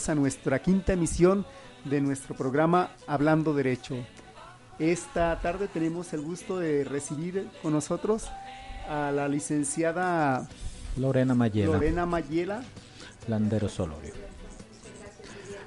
Bienvenidos a nuestra quinta emisión de nuestro programa Hablando Derecho. Esta tarde tenemos el gusto de recibir con nosotros a la licenciada Lorena Mayela. Lorena Mayela. Landero Solorio.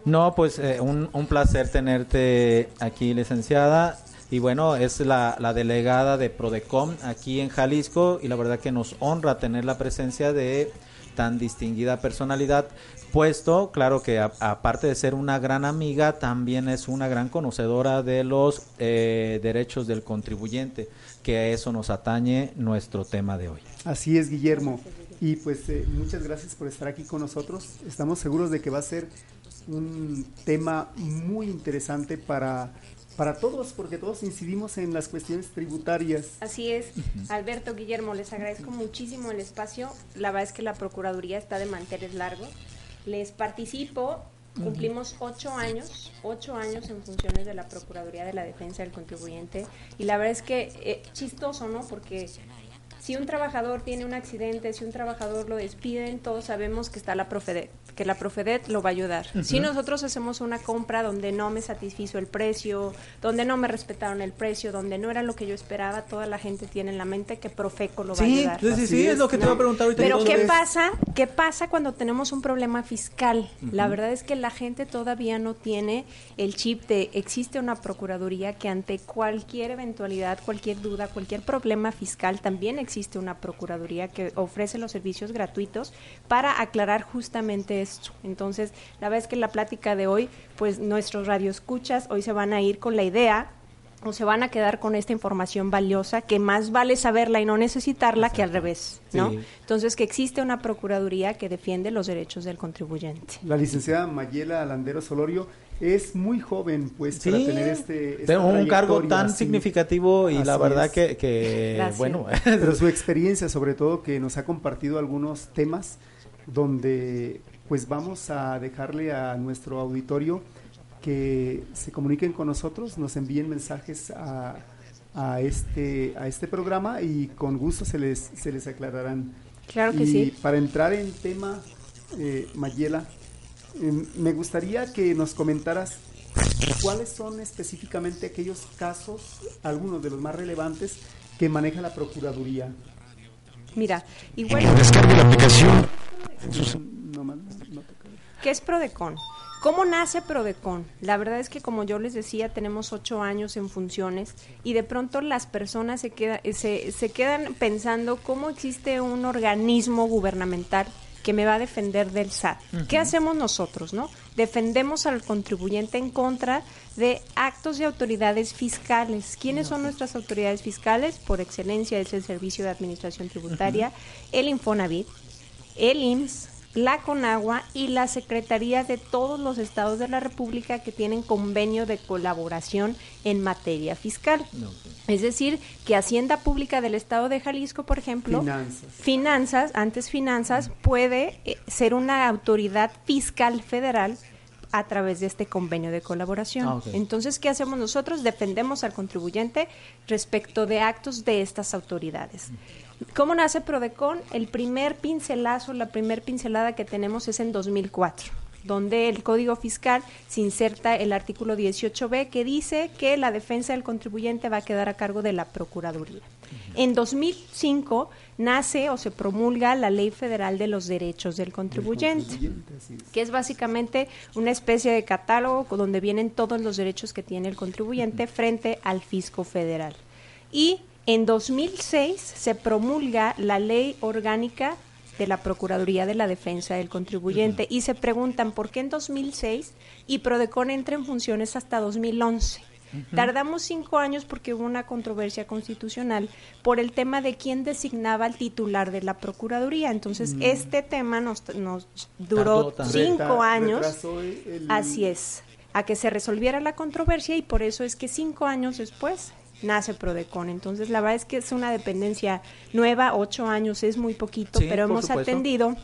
No, pues eh, un, un, placer tenerte aquí, licenciada. Y bueno, es la, la, delegada de Prodecom aquí en Jalisco y la verdad que nos honra tener la presencia de tan distinguida personalidad, puesto, claro que aparte de ser una gran amiga, también es una gran conocedora de los eh, derechos del contribuyente, que a eso nos atañe nuestro tema de hoy. Así es, Guillermo. Y pues eh, muchas gracias por estar aquí con nosotros. Estamos seguros de que va a ser un tema muy interesante para para todos, porque todos incidimos en las cuestiones tributarias. Así es, Alberto, Guillermo, les agradezco muchísimo el espacio. La verdad es que la Procuraduría está de manteles largos. Les participo, cumplimos ocho años, ocho años en funciones de la Procuraduría de la Defensa del Contribuyente. Y la verdad es que eh, chistoso, ¿no? Porque si un trabajador tiene un accidente, si un trabajador lo despiden, todos sabemos que está la Profedet, que la Profedet lo va a ayudar. Uh -huh. Si nosotros hacemos una compra donde no me satisfizo el precio, donde no me respetaron el precio, donde no era lo que yo esperaba, toda la gente tiene en la mente que Profeco lo va a ayudar. Sí, sí, sí, es lo que te iba a preguntar ahorita. Pero ¿qué pasa? ¿Qué pasa cuando tenemos un problema fiscal? Uh -huh. La verdad es que la gente todavía no tiene el chip de existe una procuraduría que ante cualquier eventualidad, cualquier duda, cualquier problema fiscal también existe una procuraduría que ofrece los servicios gratuitos para aclarar justamente esto. Entonces, la verdad es que la plática de hoy, pues nuestros radioescuchas hoy se van a ir con la idea o se van a quedar con esta información valiosa que más vale saberla y no necesitarla Exacto. que al revés, ¿no? Sí. Entonces que existe una procuraduría que defiende los derechos del contribuyente. La licenciada Mayela Landero Solorio es muy joven pues sí, para tener este tengo un cargo tan así. significativo y así la verdad es. que, que bueno pero su experiencia sobre todo que nos ha compartido algunos temas donde pues vamos a dejarle a nuestro auditorio que se comuniquen con nosotros nos envíen mensajes a, a este a este programa y con gusto se les se les aclararán claro que y sí para entrar en tema eh, Mayela me gustaría que nos comentaras cuáles son específicamente aquellos casos, algunos de los más relevantes, que maneja la Procuraduría. Mira, igual... Descargue la aplicación. ¿Qué es Prodecon? ¿Cómo nace Prodecon? La verdad es que como yo les decía, tenemos ocho años en funciones y de pronto las personas se, queda, se, se quedan pensando cómo existe un organismo gubernamental que me va a defender del SAT. Uh -huh. ¿Qué hacemos nosotros, no? Defendemos al contribuyente en contra de actos de autoridades fiscales. ¿Quiénes son nuestras autoridades fiscales? Por excelencia es el Servicio de Administración Tributaria, uh -huh. el Infonavit, el IMSS, la CONAGUA y la Secretaría de todos los estados de la República que tienen convenio de colaboración en materia fiscal. Okay. Es decir, que Hacienda Pública del Estado de Jalisco, por ejemplo, finanzas, finanzas antes finanzas, puede eh, ser una autoridad fiscal federal a través de este convenio de colaboración. Ah, okay. Entonces, ¿qué hacemos nosotros? Defendemos al contribuyente respecto de actos de estas autoridades. ¿Cómo nace Prodecon? El primer pincelazo, la primer pincelada que tenemos es en 2004 donde el Código Fiscal se inserta el artículo 18b que dice que la defensa del contribuyente va a quedar a cargo de la Procuraduría. En 2005 nace o se promulga la Ley Federal de los Derechos del Contribuyente, que es básicamente una especie de catálogo donde vienen todos los derechos que tiene el contribuyente frente al fisco federal. Y en 2006 se promulga la Ley Orgánica de la Procuraduría de la Defensa del Contribuyente y se preguntan por qué en 2006 y Prodecon entra en funciones hasta 2011. Tardamos cinco años porque hubo una controversia constitucional por el tema de quién designaba al titular de la Procuraduría. Entonces, mm. este tema nos, nos duró cinco años. Así es, a que se resolviera la controversia y por eso es que cinco años después nace Prodecon. Entonces, la verdad es que es una dependencia nueva, ocho años es muy poquito, pero hemos atendido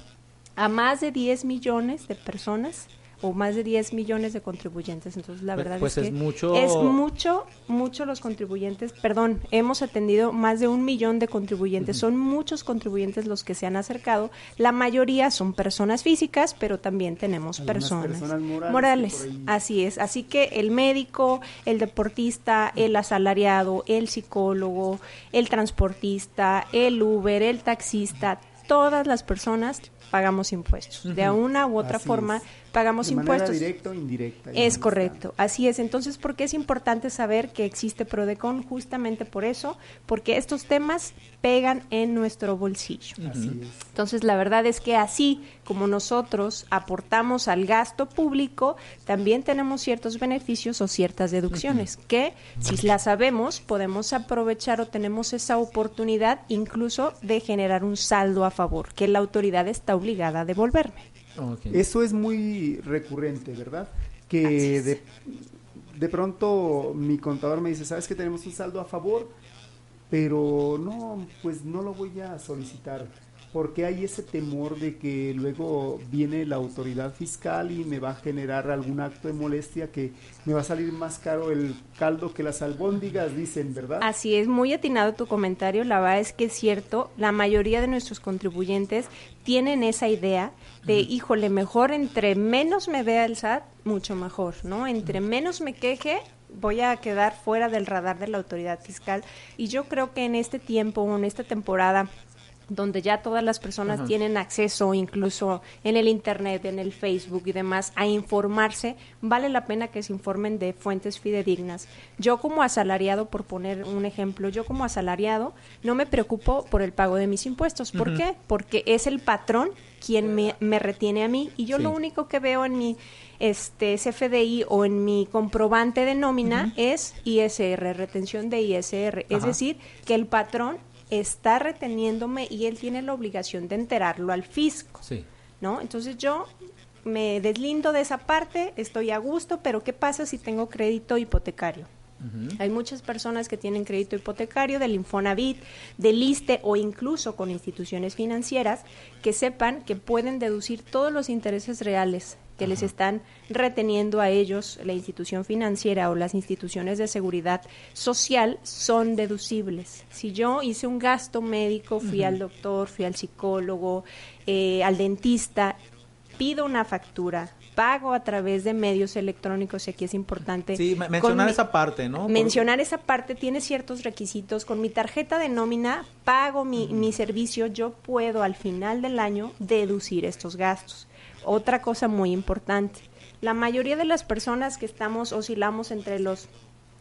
a más de 10 millones de personas o más de 10 millones de contribuyentes. Entonces, la pues, verdad pues es, que mucho... es mucho, mucho los contribuyentes. Perdón, hemos atendido más de un millón de contribuyentes. Son muchos contribuyentes los que se han acercado. La mayoría son personas físicas, pero también tenemos personas, morales. Así es. Así que el médico, el deportista, el asalariado, el psicólogo, el transportista, el Uber, el taxista, todas las personas pagamos impuestos. De una u otra forma pagamos de impuestos. directa o indirecta. Es correcto, así es. Entonces, ¿por qué es importante saber que existe Prodecon? Justamente por eso, porque estos temas pegan en nuestro bolsillo. Entonces, la verdad es que así como nosotros aportamos al gasto público, también tenemos ciertos beneficios o ciertas deducciones que, si las sabemos, podemos aprovechar o tenemos esa oportunidad incluso de generar un saldo a favor, que la autoridad está obligada a devolverme. Eso es muy recurrente, ¿verdad? Que de, de pronto mi contador me dice, ¿sabes que tenemos un saldo a favor? Pero no, pues no lo voy a solicitar porque hay ese temor de que luego viene la autoridad fiscal y me va a generar algún acto de molestia que me va a salir más caro el caldo que las albóndigas, dicen, ¿verdad? Así es, muy atinado tu comentario, la verdad es que es cierto, la mayoría de nuestros contribuyentes tienen esa idea de, híjole, mejor entre menos me vea el SAT, mucho mejor, ¿no? Entre menos me queje, voy a quedar fuera del radar de la autoridad fiscal. Y yo creo que en este tiempo, en esta temporada donde ya todas las personas tienen acceso, incluso en el Internet, en el Facebook y demás, a informarse, vale la pena que se informen de fuentes fidedignas. Yo como asalariado, por poner un ejemplo, yo como asalariado no me preocupo por el pago de mis impuestos. ¿Por qué? Porque es el patrón quien me, retiene a mí y yo lo único que veo en mi este CFDI o en mi comprobante de nómina es ISR, retención de ISR. Es decir, que el patrón está reteniéndome y él tiene la obligación de enterarlo al fisco. Sí. ¿No? Entonces yo me deslindo de esa parte, estoy a gusto, pero ¿qué pasa si tengo crédito hipotecario? Hay muchas personas que tienen crédito hipotecario del Infonavit, del ISTE o incluso con instituciones financieras que sepan que pueden deducir todos los intereses reales que les están reteniendo a ellos la institución financiera o las instituciones de seguridad social son deducibles. Si yo hice un gasto médico, fui al doctor, fui al psicólogo, eh, al dentista, pido una factura, pago a través de medios electrónicos y aquí es importante. Sí, mencionar esa parte, ¿no? Mencionar esa parte tiene ciertos requisitos. Con mi tarjeta de nómina pago mi, mi servicio, yo puedo al final del año deducir estos gastos. Otra cosa muy importante, la mayoría de las personas que estamos, oscilamos entre los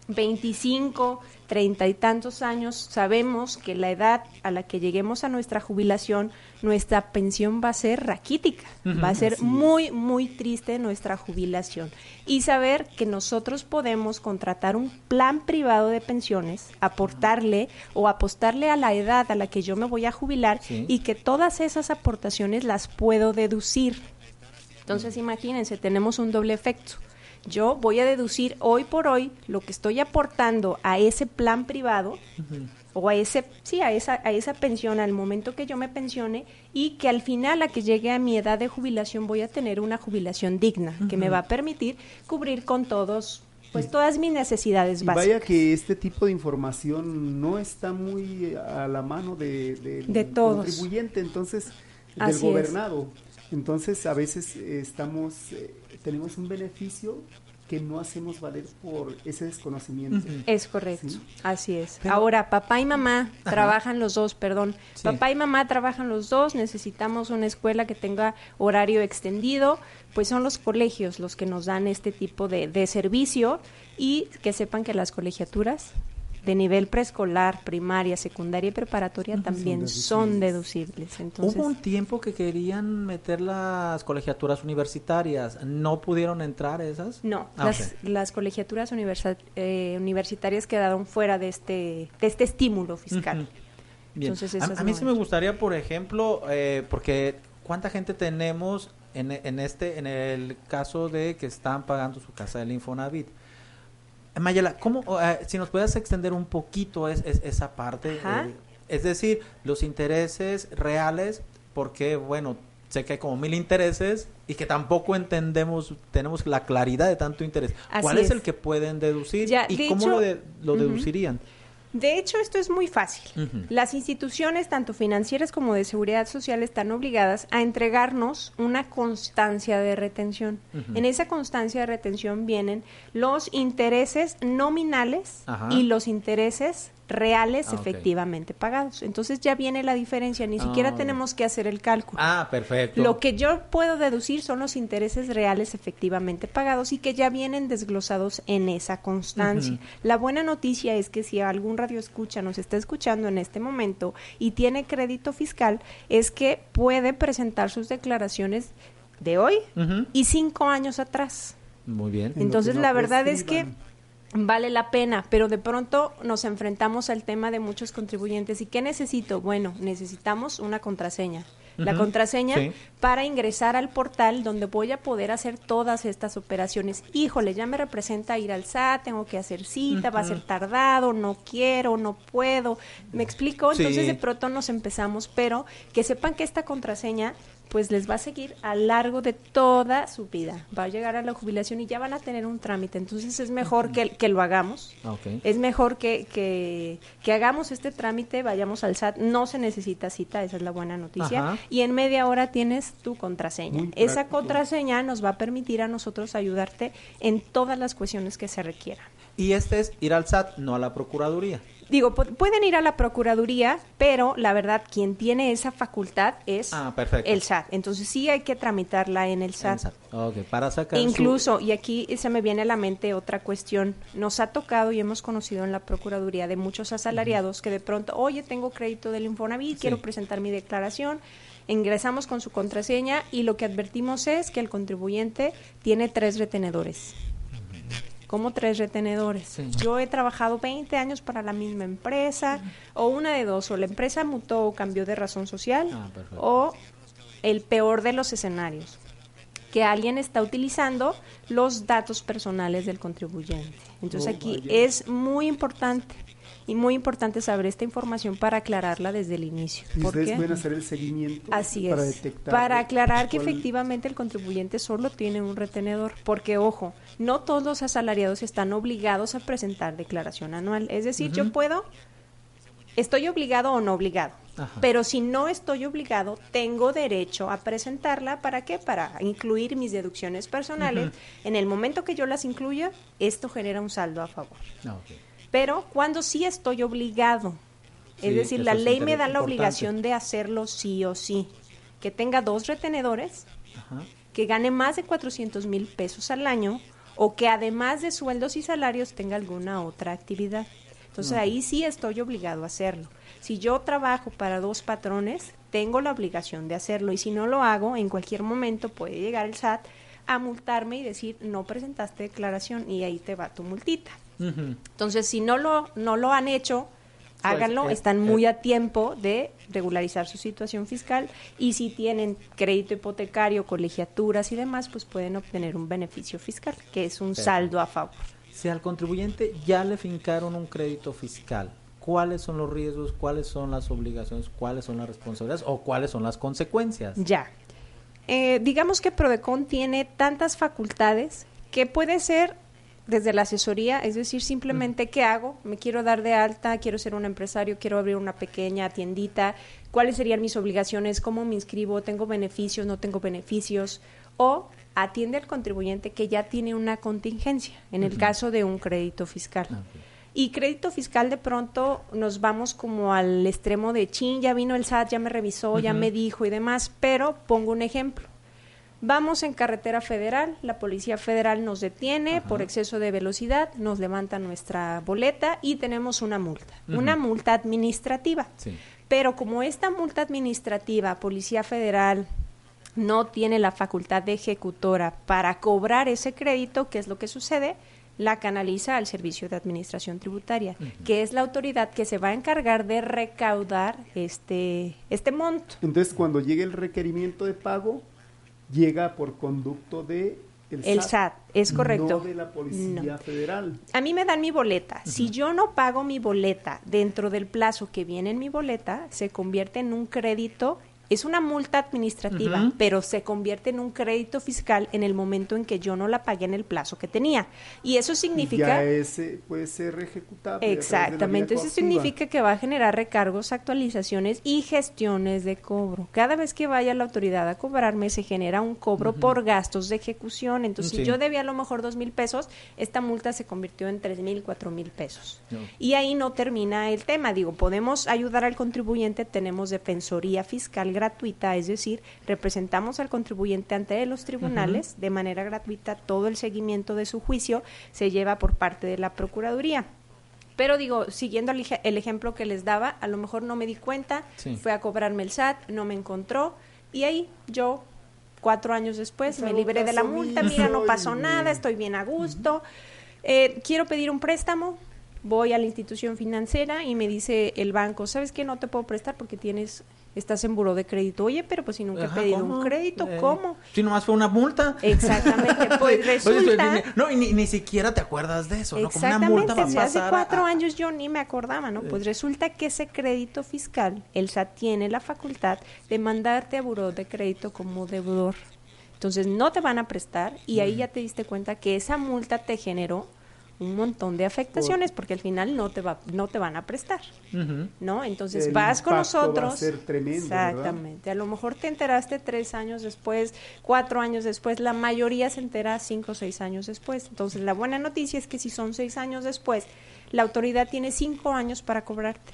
25, 30 y tantos años, sabemos que la edad a la que lleguemos a nuestra jubilación, nuestra pensión va a ser raquítica, va a ser muy, muy triste nuestra jubilación. Y saber que nosotros podemos contratar un plan privado de pensiones, aportarle o apostarle a la edad a la que yo me voy a jubilar y que todas esas aportaciones las puedo deducir entonces, imagínense, tenemos un doble efecto. Yo voy a deducir hoy por hoy lo que estoy aportando a ese plan privado o a ese sí a esa a esa pensión al momento que yo me pensione y que al final a que llegue a mi edad de jubilación voy a tener una jubilación digna que me va a permitir cubrir con todos pues todas mis necesidades básicas. Vaya que este tipo de información no está muy a la mano de, del contribuyente, entonces del gobernado. Entonces, a veces eh, estamos, eh, tenemos un beneficio que no hacemos valer por ese desconocimiento. Es correcto, así es. Ahora, papá y mamá trabajan los dos, perdón. Papá y mamá trabajan los dos, necesitamos una escuela que tenga horario extendido, pues son los colegios los que nos dan este tipo de, de servicio y que sepan que las colegiaturas de nivel preescolar, primaria, secundaria y preparatoria también son deducibles. Entonces, Hubo un tiempo que querían meter las colegiaturas universitarias, ¿no pudieron entrar esas? No, ah, las, colegiaturas eh, universitarias quedaron fuera de este, de este estímulo fiscal. Entonces, a, mí sí me gustaría, por ejemplo, eh, porque ¿cuánta gente tenemos en, en, este, en el caso de que están pagando su casa del Infonavit? Mayela, ¿cómo, eh, si nos puedes extender un poquito es, esa parte? Eh, es decir, los intereses reales, porque, bueno, sé que hay como mil intereses y que tampoco entendemos, tenemos la claridad de tanto interés. ¿Cuál es, el que pueden deducir y cómo lo, lo deducirían? De hecho, esto es muy fácil. Las instituciones, tanto financieras como de seguridad social, están obligadas a entregarnos una constancia de retención. En esa constancia de retención vienen los intereses nominales y los intereses reales ah, efectivamente pagados. Entonces ya viene la diferencia, ni siquiera ah, tenemos que hacer el cálculo. Ah, perfecto. Lo que yo puedo deducir son los intereses reales efectivamente pagados y que ya vienen desglosados en esa constancia. La buena noticia es que si algún radio escucha nos está escuchando en este momento y tiene crédito fiscal, es que puede presentar sus declaraciones de hoy y cinco años atrás. Muy bien. Entonces la verdad es que vale la pena, pero de pronto nos enfrentamos al tema de muchos contribuyentes. ¿Y qué necesito? Bueno, necesitamos una contraseña. La contraseña para ingresar al portal donde voy a poder hacer todas estas operaciones. Híjole, ya me representa ir al SAT, tengo que hacer cita, va a ser tardado, no quiero, no puedo. ¿Me explico? Entonces de pronto nos empezamos, pero que sepan que esta contraseña pues les va a seguir a lo largo de toda su vida. Va a llegar a la jubilación y ya van a tener un trámite. Entonces es mejor que, que lo hagamos. Es mejor que, que, que, hagamos este trámite, vayamos al SAT. No se necesita cita, esa es la buena noticia. Y en media hora tienes tu contraseña. esa contraseña nos va a permitir a nosotros ayudarte en todas las cuestiones que se requieran. Y este es ir al SAT, no a la Procuraduría digo, pueden ir a la Procuraduría, pero la verdad, quien tiene esa facultad es ah, el SAT. Entonces sí hay que tramitarla en el SAT. para sacar Incluso, y aquí se me viene a la mente otra cuestión, nos ha tocado y hemos conocido en la Procuraduría de muchos asalariados que de pronto, oye, tengo crédito del Infonavit, quiero presentar mi declaración, ingresamos con su contraseña y lo que advertimos es que el contribuyente tiene tres retenedores como tres retenedores. Yo he trabajado 20 años para la misma empresa, o una de dos, o la empresa mutó o cambió de razón social, ah, o el peor de los escenarios, que alguien está utilizando los datos personales del contribuyente. Entonces oh, aquí es muy importante y muy importante saber esta información para aclararla desde el inicio. Y ustedes pueden hacer el seguimiento Así para detectar. Para aclarar que efectivamente el contribuyente solo tiene un retenedor, porque ojo, no todos los asalariados están obligados a presentar declaración anual. Es decir, yo puedo, estoy obligado o no obligado. Pero si no estoy obligado, tengo derecho a presentarla. ¿Para qué? Para incluir mis deducciones personales. En el momento que yo las incluya, esto genera un saldo a favor. Ah, pero cuando sí estoy obligado, es decir, la ley me da la obligación de hacerlo sí o sí, que tenga dos retenedores, que gane más de 400 mil pesos al año o que además de sueldos y salarios tenga alguna otra actividad. Entonces ahí sí estoy obligado a hacerlo. Si yo trabajo para dos patrones, tengo la obligación de hacerlo y si no lo hago, en cualquier momento puede llegar el SAT a multarme y decir no presentaste declaración y ahí te va tu multita. Entonces, si no lo, no lo han hecho, pues, háganlo, eh, están muy eh. a tiempo de regularizar su situación fiscal y si tienen crédito hipotecario, colegiaturas y demás, pues pueden obtener un beneficio fiscal, que es un saldo a favor. Si al contribuyente ya le fincaron un crédito fiscal, ¿cuáles son los riesgos, cuáles son las obligaciones, cuáles son las responsabilidades o cuáles son las consecuencias? Ya. Eh, digamos que Prodecon tiene tantas facultades que puede ser desde la asesoría, es decir, simplemente qué hago, me quiero dar de alta, quiero ser un empresario, quiero abrir una pequeña tiendita, cuáles serían mis obligaciones, cómo me inscribo, tengo beneficios, no tengo beneficios, o atiende al contribuyente que ya tiene una contingencia, en el caso de un crédito fiscal. Y crédito fiscal de pronto nos vamos como al extremo de chin, ya vino el SAT, ya me revisó, ya me dijo y demás, pero pongo un ejemplo Vamos en carretera federal, la Policía Federal nos detiene por exceso de velocidad, nos levanta nuestra boleta y tenemos una multa, una multa administrativa. Pero como esta multa administrativa, Policía Federal no tiene la facultad de ejecutora para cobrar ese crédito, ¿qué es lo que sucede? la canaliza al Servicio de Administración Tributaria, que es la autoridad que se va a encargar de recaudar este, este monto. Entonces, cuando llegue el requerimiento de pago, llega por conducto de el, SAT, es correcto. No de la Policía Federal. A mí me dan mi boleta. Si yo no pago mi boleta dentro del plazo que viene en mi boleta, se convierte en un crédito es una multa administrativa, pero se convierte en un crédito fiscal en el momento en que yo no la pagué en el plazo que tenía. Y eso significa... Ya ese puede ser ejecutable. Exactamente, eso significa que va a generar recargos, actualizaciones y gestiones de cobro. Cada vez que vaya la autoridad a cobrarme, se genera un cobro por gastos de ejecución. Entonces, si yo debía a lo mejor dos mil pesos, esta multa se convirtió en tres mil, cuatro mil pesos. Y ahí no termina el tema. Digo, podemos ayudar al contribuyente, tenemos defensoría fiscal gratuita, es decir, representamos al contribuyente ante los tribunales de manera gratuita, todo el seguimiento de su juicio se lleva por parte de la Procuraduría. Pero digo, siguiendo el, ejemplo que les daba, a lo mejor no me di cuenta, fue a cobrarme el SAT, no me encontró y ahí yo cuatro años después me libré de la multa, mira, no pasó nada, estoy bien a gusto, eh, quiero pedir un préstamo, voy a la institución financiera y me dice el banco, ¿sabes qué? No te puedo prestar porque tienes estás en buró de crédito. Oye, pero pues si nunca he pedido un crédito, eh, ¿cómo? Si nomás fue una multa. Exactamente, pues resulta... no, y ni, siquiera te acuerdas de eso, ¿no? Como una multa va a pasar hace cuatro años yo ni me acordaba, ¿no? Pues resulta que ese crédito fiscal, el SAT tiene la facultad de mandarte a buró de crédito como deudor. Entonces no te van a prestar y ahí ya te diste cuenta que esa multa te generó un montón de afectaciones porque al final no te va no te van a prestar no entonces vas con nosotros va a ser tremendo, exactamente. A lo mejor te enteraste tres años después cuatro años después la mayoría se entera cinco o seis años después. Entonces la buena noticia es que si son seis años después la autoridad tiene cinco años para cobrarte.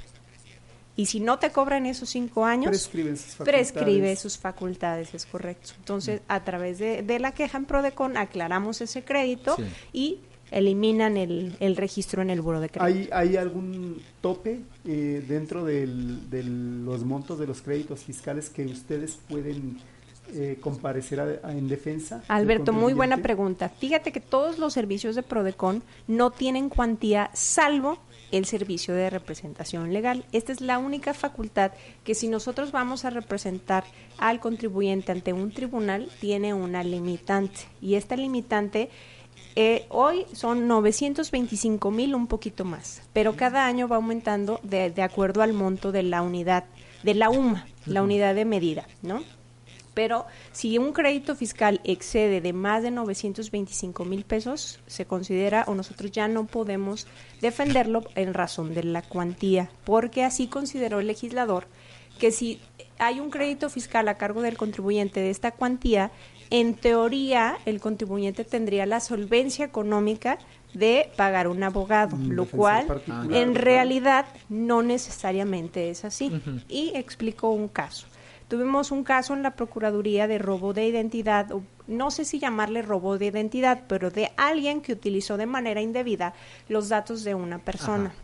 Y si no te cobran esos cinco años, prescribe sus facultades, es correcto. Entonces, a través de, de la queja en PRODECON aclaramos ese crédito y eliminan el, el registro en el buro de crédito. ¿Hay, hay algún tope eh, dentro de los montos de los créditos fiscales que ustedes pueden eh, comparecer en defensa? Alberto, muy buena pregunta. Fíjate que todos los servicios de Prodecon no tienen cuantía salvo el servicio de representación legal. Esta es la única facultad que si nosotros vamos a representar al contribuyente ante un tribunal tiene una limitante y esta limitante eh, hoy son 925 mil, un poquito más, pero cada año va aumentando de, de, acuerdo al monto de la unidad, de la UMA, la unidad de medida, ¿no? Pero si un crédito fiscal excede de más de 925 mil pesos, se considera o nosotros ya no podemos defenderlo en razón de la cuantía, porque así consideró el legislador que si hay un crédito fiscal a cargo del contribuyente de esta cuantía, en teoría el contribuyente tendría la solvencia económica de pagar un abogado, mm, lo cual en realidad no necesariamente es así. Y explico un caso. Tuvimos un caso en la Procuraduría de robo de identidad, no sé si llamarle robo de identidad, pero de alguien que utilizó de manera indebida los datos de una persona.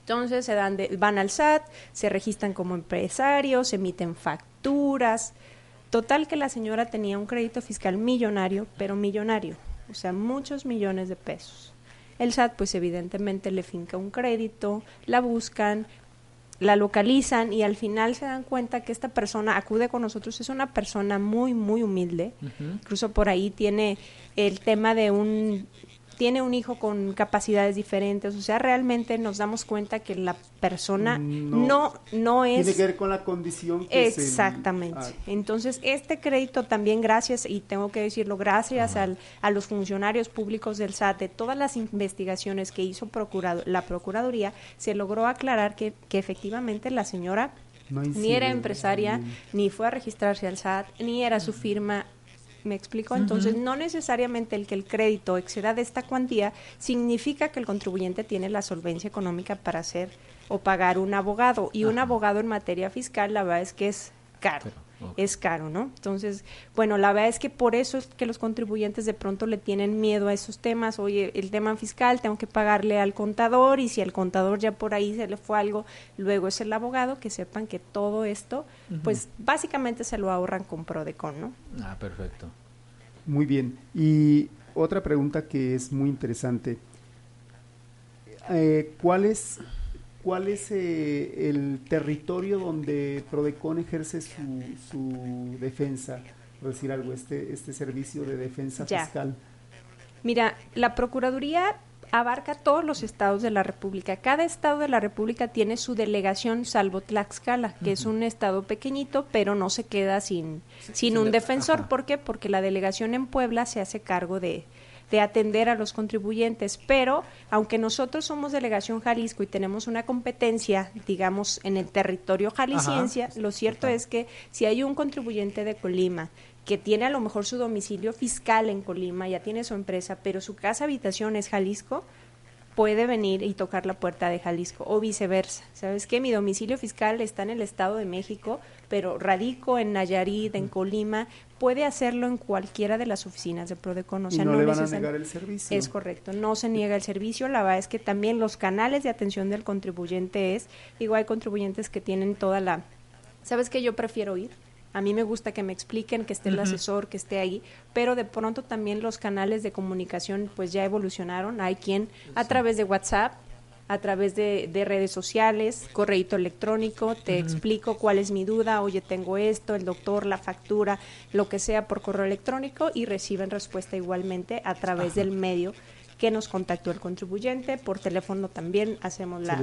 Entonces se dan van al SAT, se registran como empresarios, emiten facturas, Total que la señora tenía un crédito fiscal millonario, pero millonario, o sea, muchos millones de pesos. El SAT pues evidentemente le finca un crédito, la buscan, la localizan y al final se dan cuenta que esta persona acude con nosotros, es una persona muy, muy humilde, incluso por ahí tiene el tema de un tiene un hijo con capacidades diferentes, o sea, realmente nos damos cuenta que la persona no no, es tiene que ver con la condición que exactamente. Ah. Entonces, este crédito también gracias y tengo que decirlo gracias al, a los funcionarios públicos del SAT de todas las investigaciones que hizo procurado, la procuraduría se logró aclarar que, que efectivamente la señora ni era empresaria, ni fue a registrarse al SAT, ni era su firma ¿Me explico? Entonces, no necesariamente el que el crédito exceda de esta cuantía significa que el contribuyente tiene la solvencia económica para hacer o pagar un abogado. Y un abogado en materia fiscal, la verdad es que es caro. Es caro, ¿no? Entonces, bueno, la verdad es que por eso es que los contribuyentes de pronto le tienen miedo a esos temas. Oye, el tema fiscal tengo que pagarle al contador y si al contador ya por ahí se le fue algo, luego es el abogado, que sepan que todo esto, pues básicamente se lo ahorran con Prodecon, ¿no? Ah, perfecto. Muy bien. Y otra pregunta que es muy interesante. Eh, ¿Cuál es ¿Cuál es eh, el territorio donde Prodecon ejerce su, su defensa? Por decir algo, este, este servicio de defensa fiscal. Mira, la Procuraduría abarca todos los estados de la República. Cada estado de la República tiene su delegación, salvo Tlaxcala, que es un estado pequeñito, pero no se queda sin, sin un defensor. ¿Por qué? Porque la delegación en Puebla se hace cargo de, de atender a los contribuyentes, pero aunque nosotros somos delegación Jalisco y tenemos una competencia, digamos, en el territorio jalisciense, lo cierto es que si hay un contribuyente de Colima que tiene a lo mejor su domicilio fiscal en Colima, ya tiene su empresa, pero su casa habitación es Jalisco, puede venir y tocar la puerta de Jalisco o viceversa. ¿Sabes qué? Mi domicilio fiscal está en el Estado de México, pero radico en Nayarit, en Colima, puede hacerlo en cualquiera de las oficinas de Prodecon. O sea, no, le van a negar el servicio. Es correcto, no se niega el servicio. La verdad es que también los canales de atención del contribuyente es, digo, hay contribuyentes que tienen toda la... ¿Sabes qué? Yo prefiero ir a mí me gusta que me expliquen, que esté el asesor, que esté ahí, pero de pronto también los canales de comunicación pues ya evolucionaron. Hay quien a través de WhatsApp, a través de, redes sociales, correo electrónico, te explico cuál es mi duda, oye, tengo esto, el doctor, la factura, lo que sea por correo electrónico y reciben respuesta igualmente a través del medio que nos contactó el contribuyente, por teléfono también hacemos la,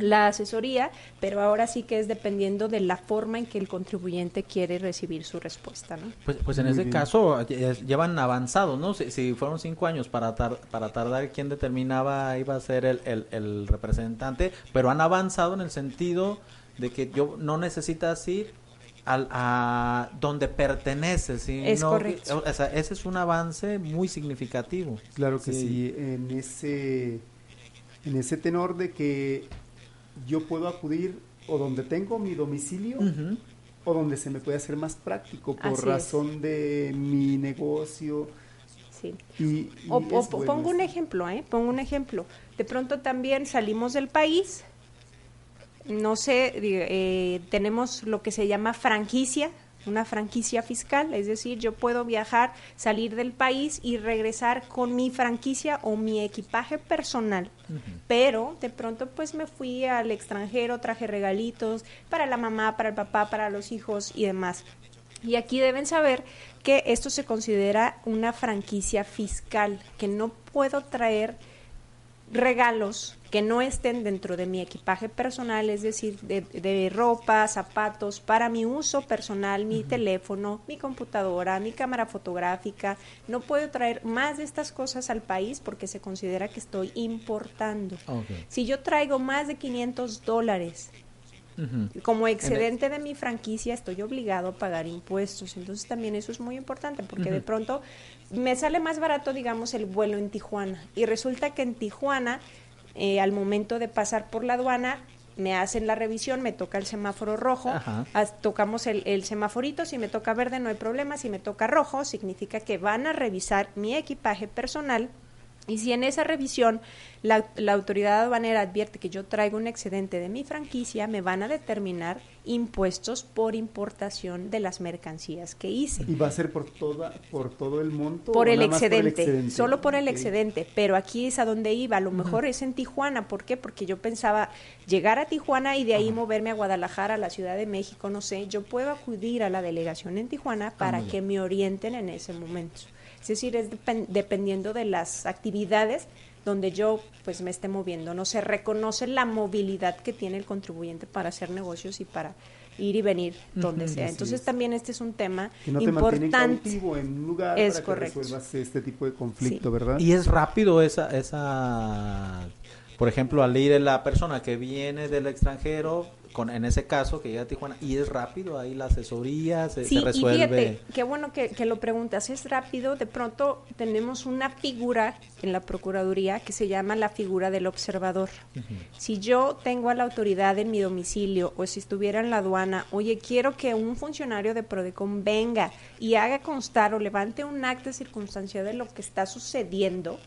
la asesoría, pero ahora sí que es dependiendo de la forma en que el contribuyente quiere recibir su respuesta. ¿no? Pues, pues en ese caso llevan avanzado, ¿no? Si, fueron cinco años para, para tardar quién determinaba iba a ser el, el, el representante, pero han avanzado en el sentido de que yo no necesitas ir a donde pertenece, ¿sí? Es correcto. O sea, ese es un avance muy significativo. Claro que sí. en ese en ese tenor de que yo puedo acudir o donde tengo mi domicilio o donde se me puede hacer más práctico por razón de mi negocio. Sí. Y, o, pongo un ejemplo, ¿eh? Pongo un ejemplo. De pronto también salimos del país, no sé, eh, tenemos lo que se llama franquicia, una franquicia fiscal, es decir, yo puedo viajar, salir del país y regresar con mi franquicia o mi equipaje personal, pero de pronto pues me fui al extranjero, traje regalitos para la mamá, para el papá, para los hijos y demás. Y aquí deben saber que esto se considera una franquicia fiscal, que no puedo traer regalos que no estén dentro de mi equipaje personal, es decir, de, ropa, zapatos, para mi uso personal, mi teléfono, mi computadora, mi cámara fotográfica. No puedo traer más de estas cosas al país porque se considera que estoy importando. Si yo traigo más de 500 dólares como excedente de mi franquicia estoy obligado a pagar impuestos. Entonces también eso es muy importante porque de pronto me sale más barato, digamos, el vuelo en Tijuana. Y resulta que en Tijuana, eh, al momento de pasar por la aduana, me hacen la revisión, me toca el semáforo rojo, tocamos el, el, semaforito, si me toca verde no hay problema, si me toca rojo significa que van a revisar mi equipaje personal y si en esa revisión la, la, autoridad aduanera advierte que yo traigo un excedente de mi franquicia, me van a determinar impuestos por importación de las mercancías que hice. ¿Y va a ser por, toda, por todo el monto? Por, el excedente, solo por el excedente, pero aquí es a donde iba, a lo mejor es en Tijuana, ¿por qué? Porque yo pensaba llegar a Tijuana y de ahí moverme a Guadalajara, a la Ciudad de México, no sé, yo puedo acudir a la delegación en Tijuana para que me orienten en ese momento. Es decir, es dependiendo de las actividades donde yo pues me esté moviendo. No se reconoce la movilidad que tiene el contribuyente para hacer negocios y para ir y venir donde sea. Entonces también este es un tema que no te importante. en un lugar es para correcto. que resuelvas este tipo de conflicto, ¿verdad? Y es rápido esa esa por ejemplo, al ir la persona que viene del extranjero con, en ese caso que llega a Tijuana y es rápido ahí la asesoría, se, sí, resuelve. Y fíjate, qué bueno que, que, lo preguntas, es rápido, de pronto tenemos una figura en la Procuraduría que se llama la figura del observador. Si yo tengo a la autoridad en mi domicilio o si estuviera en la aduana, oye, quiero que un funcionario de Prodecon venga y haga constar o levante un acta circunstancial de lo que está sucediendo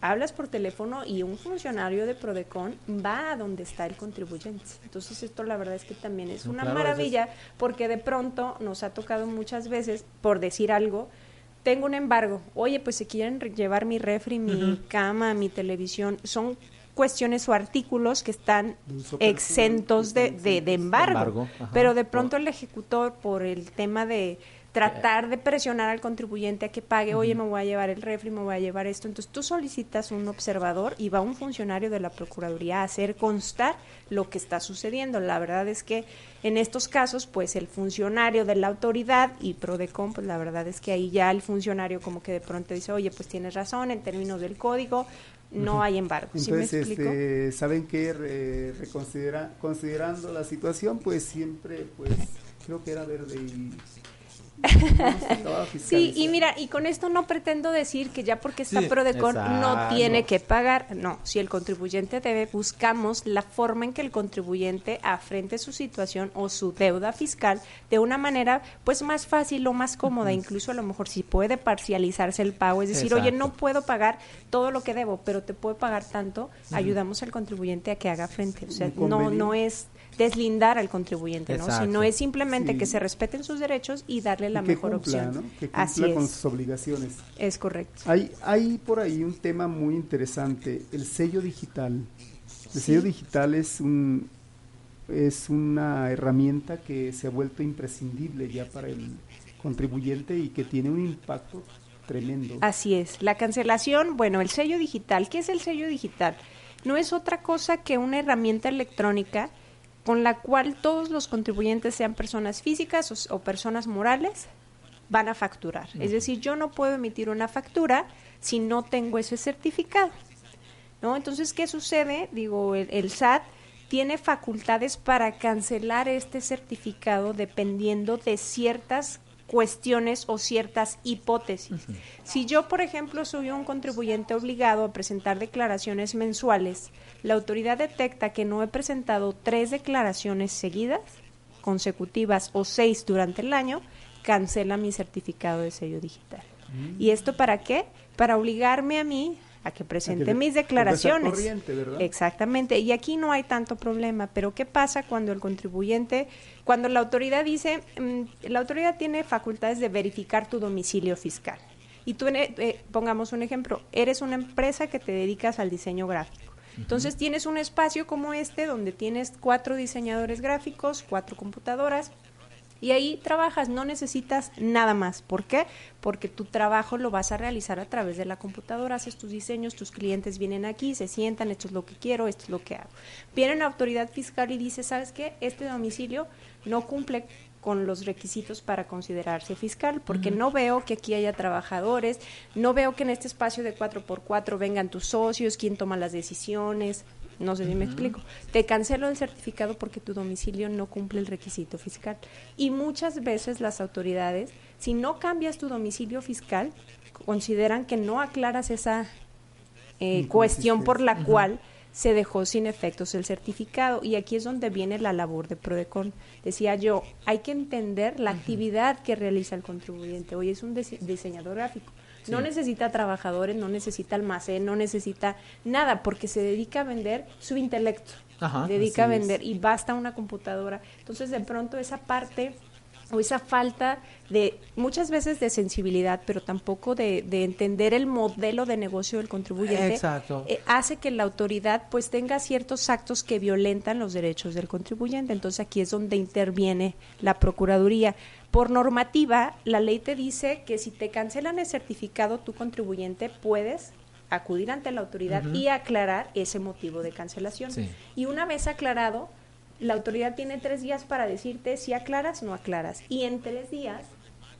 hablas por teléfono y un funcionario de Prodecon va a donde está el contribuyente. Entonces esto la verdad es que también es una maravilla porque de pronto nos ha tocado muchas veces, por decir algo, tengo un embargo, oye, pues se quieren llevar mi refri, mi cama, mi televisión, son cuestiones o artículos que están exentos de, de, embargo, pero de pronto el ejecutor por el tema de tratar de presionar al contribuyente a que pague, oye, me voy a llevar el refri, me voy a llevar esto. Entonces tú solicitas un observador y va un funcionario de la Procuraduría a hacer constar lo que está sucediendo. La verdad es que en estos casos, pues el funcionario de la autoridad y PRODECOM, pues la verdad es que ahí ya el funcionario como que de pronto dice, oye, pues tienes razón, en términos del código, no hay embargo. Entonces, este, ¿saben qué? reconsidera, considerando la situación, pues siempre, pues creo que era verde y sí, y mira, y con esto no pretendo decir que ya porque está Prodecon no tiene que pagar. No, si el contribuyente debe, buscamos la forma en que el contribuyente afrente su situación o su deuda fiscal de una manera pues más fácil o más cómoda, incluso a lo mejor si puede parcializarse el pago, es decir, oye, no puedo pagar todo lo que debo, pero te puedo pagar tanto, ayudamos al contribuyente a que haga frente. O sea, no no es deslindar al contribuyente, ¿no? Sino es simplemente que se respeten sus derechos y darle la mejor opción. Que cumpla con sus obligaciones. Es correcto. Hay, hay por ahí un tema muy interesante, el sello digital. El sello digital es un es una herramienta que se ha vuelto imprescindible ya para el contribuyente y que tiene un impacto tremendo. Así es. La cancelación, bueno, el sello digital, ¿qué es el sello digital? No es otra cosa que una herramienta electrónica con la cual todos los contribuyentes, sean personas físicas o, personas morales, van a facturar. Es decir, yo no puedo emitir una factura si no tengo ese certificado. ¿no? Entonces, ¿qué sucede? Digo, el, SAT tiene facultades para cancelar este certificado dependiendo de ciertas cuestiones o ciertas hipótesis. Si yo, por ejemplo, soy un contribuyente obligado a presentar declaraciones mensuales, la autoridad detecta que no he presentado tres declaraciones seguidas, consecutivas o seis durante el año, cancela mi certificado de sello digital. Mm. ¿Y esto para qué? Para obligarme a mí a que presente mis declaraciones. Exactamente, y aquí no hay tanto problema, pero ¿qué pasa cuando el contribuyente, cuando la autoridad dice, mm, la autoridad tiene facultades de verificar tu domicilio fiscal? Y tú, eh, pongamos un ejemplo, eres una empresa que te dedicas al diseño gráfico. Entonces tienes un espacio como este donde tienes cuatro diseñadores gráficos, cuatro computadoras, y ahí trabajas, no necesitas nada más. ¿Por qué? Porque tu trabajo lo vas a realizar a través de la computadora, haces tus diseños, tus clientes vienen aquí, se sientan, esto es lo que quiero, esto es lo que hago. Viene la autoridad fiscal y dice, ¿sabes qué? Este domicilio no cumple con los requisitos para considerarse fiscal, porque no veo que aquí haya trabajadores, no veo que en este espacio de 4x4 vengan tus socios, quién toma las decisiones, no sé si me explico. Te cancelo el certificado porque tu domicilio no cumple el requisito fiscal. Y muchas veces las autoridades, si no cambias tu domicilio fiscal, consideran que no aclaras esa eh, cuestión por la cual se dejó sin efectos el certificado. Y aquí es donde viene la labor de Prodecon. Decía yo, hay que entender la actividad que realiza el contribuyente. Hoy es un diseñador gráfico no necesita trabajadores, no necesita almacén, no necesita nada, porque se dedica a vender su intelecto. dedica a vender y basta una computadora. Entonces, de pronto, esa parte o esa falta de muchas veces de sensibilidad, pero tampoco de, entender el modelo de negocio del contribuyente, eh, hace que la autoridad pues tenga ciertos actos que violentan los derechos del contribuyente. Entonces aquí es donde interviene la Procuraduría. Por normativa, la ley te dice que si te cancelan el certificado, tu contribuyente puedes acudir ante la autoridad y aclarar ese motivo de cancelación. Y una vez aclarado, la autoridad tiene tres días para decirte si aclaras o no aclaras. Y en tres días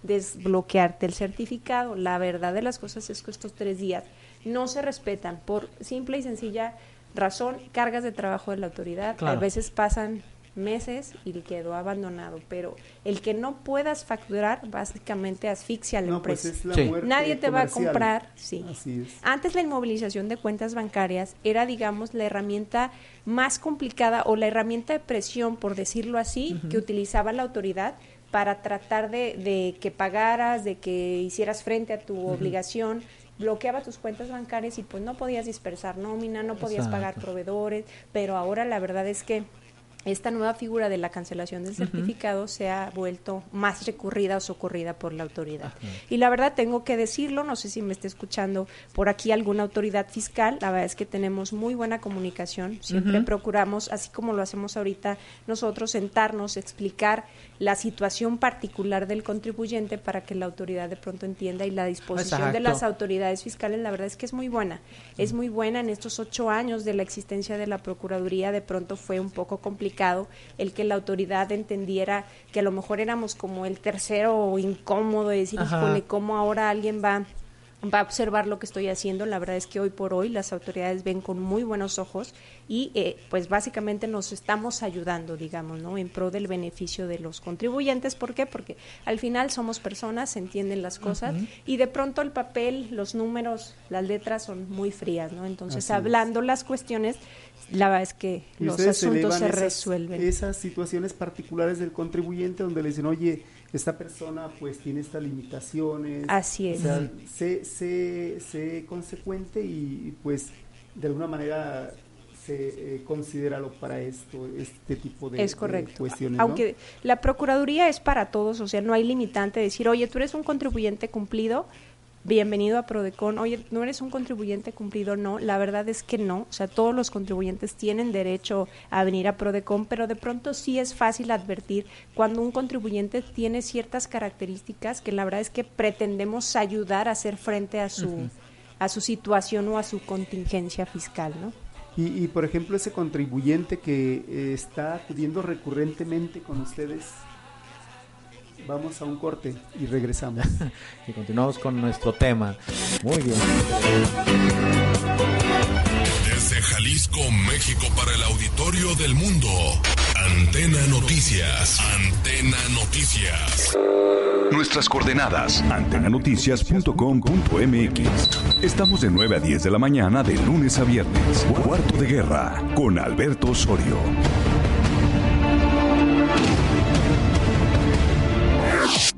desbloquearte el certificado. La verdad de las cosas es que estos tres días no se respetan por simple y sencilla razón, cargas de trabajo de la autoridad. A veces pasan meses y quedó abandonado. Pero el que no puedas facturar básicamente asfixia la pues empresa. Nadie te va a comprar. Sí. Antes la inmovilización de cuentas bancarias era, digamos, la herramienta más complicada o la herramienta de presión, por decirlo así, que utilizaba la autoridad para tratar de, que pagaras, de que hicieras frente a tu obligación bloqueaba tus cuentas bancarias y pues no podías dispersar nómina, no podías pagar proveedores, pero ahora la verdad es que esta nueva figura de la cancelación del certificado se ha vuelto más recurrida o socorrida por la autoridad. Y la verdad tengo que decirlo, no sé si me está escuchando por aquí alguna autoridad fiscal, la verdad es que tenemos muy buena comunicación, siempre procuramos, así como lo hacemos ahorita nosotros, sentarnos, explicar la situación particular del contribuyente para que la autoridad de pronto entienda y la disposición de las autoridades fiscales, la verdad es que es muy buena, es muy buena en estos ocho años de la existencia de la Procuraduría, de pronto fue un poco complicado el que la autoridad entendiera que a lo mejor éramos como el tercero incómodo de decir, híjole, ¿cómo ahora alguien va va a observar lo que estoy haciendo. La verdad es que hoy por hoy las autoridades ven con muy buenos ojos y eh, pues básicamente nos estamos ayudando, digamos, ¿no? En pro del beneficio de los contribuyentes. ¿Por qué? Porque al final somos personas, se entienden las cosas y de pronto el papel, los números, las letras son muy frías, ¿no? Entonces, hablando las cuestiones, la verdad es que los asuntos se resuelven. Esas situaciones particulares del contribuyente donde le dicen, oye, esta persona pues tiene estas limitaciones. Así es. O sé, sé, consecuente y pues de alguna manera se eh, considera lo para esto, este tipo de, es correcto. cuestiones. Aunque la Procuraduría es para todos, o sea, no hay limitante de decir, oye, tú eres un contribuyente cumplido, bienvenido a Prodecon. Oye, ¿no eres un contribuyente cumplido? No, la verdad es que no. O sea, todos los contribuyentes tienen derecho a venir a Prodecon, pero de pronto sí es fácil advertir cuando un contribuyente tiene ciertas características que la verdad es que pretendemos ayudar a hacer frente a su, a su situación o a su contingencia fiscal, ¿no? Y, y por ejemplo, ese contribuyente que eh, está acudiendo recurrentemente con ustedes, Vamos a un corte y regresamos. y continuamos con nuestro tema. Muy bien. Desde Jalisco, México, para el auditorio del mundo. Antena Noticias. Antena Noticias. Nuestras coordenadas. Antenanoticias.com.mx. Estamos de 9 a 10 de la mañana de lunes a viernes. Cuarto de guerra con Alberto Osorio.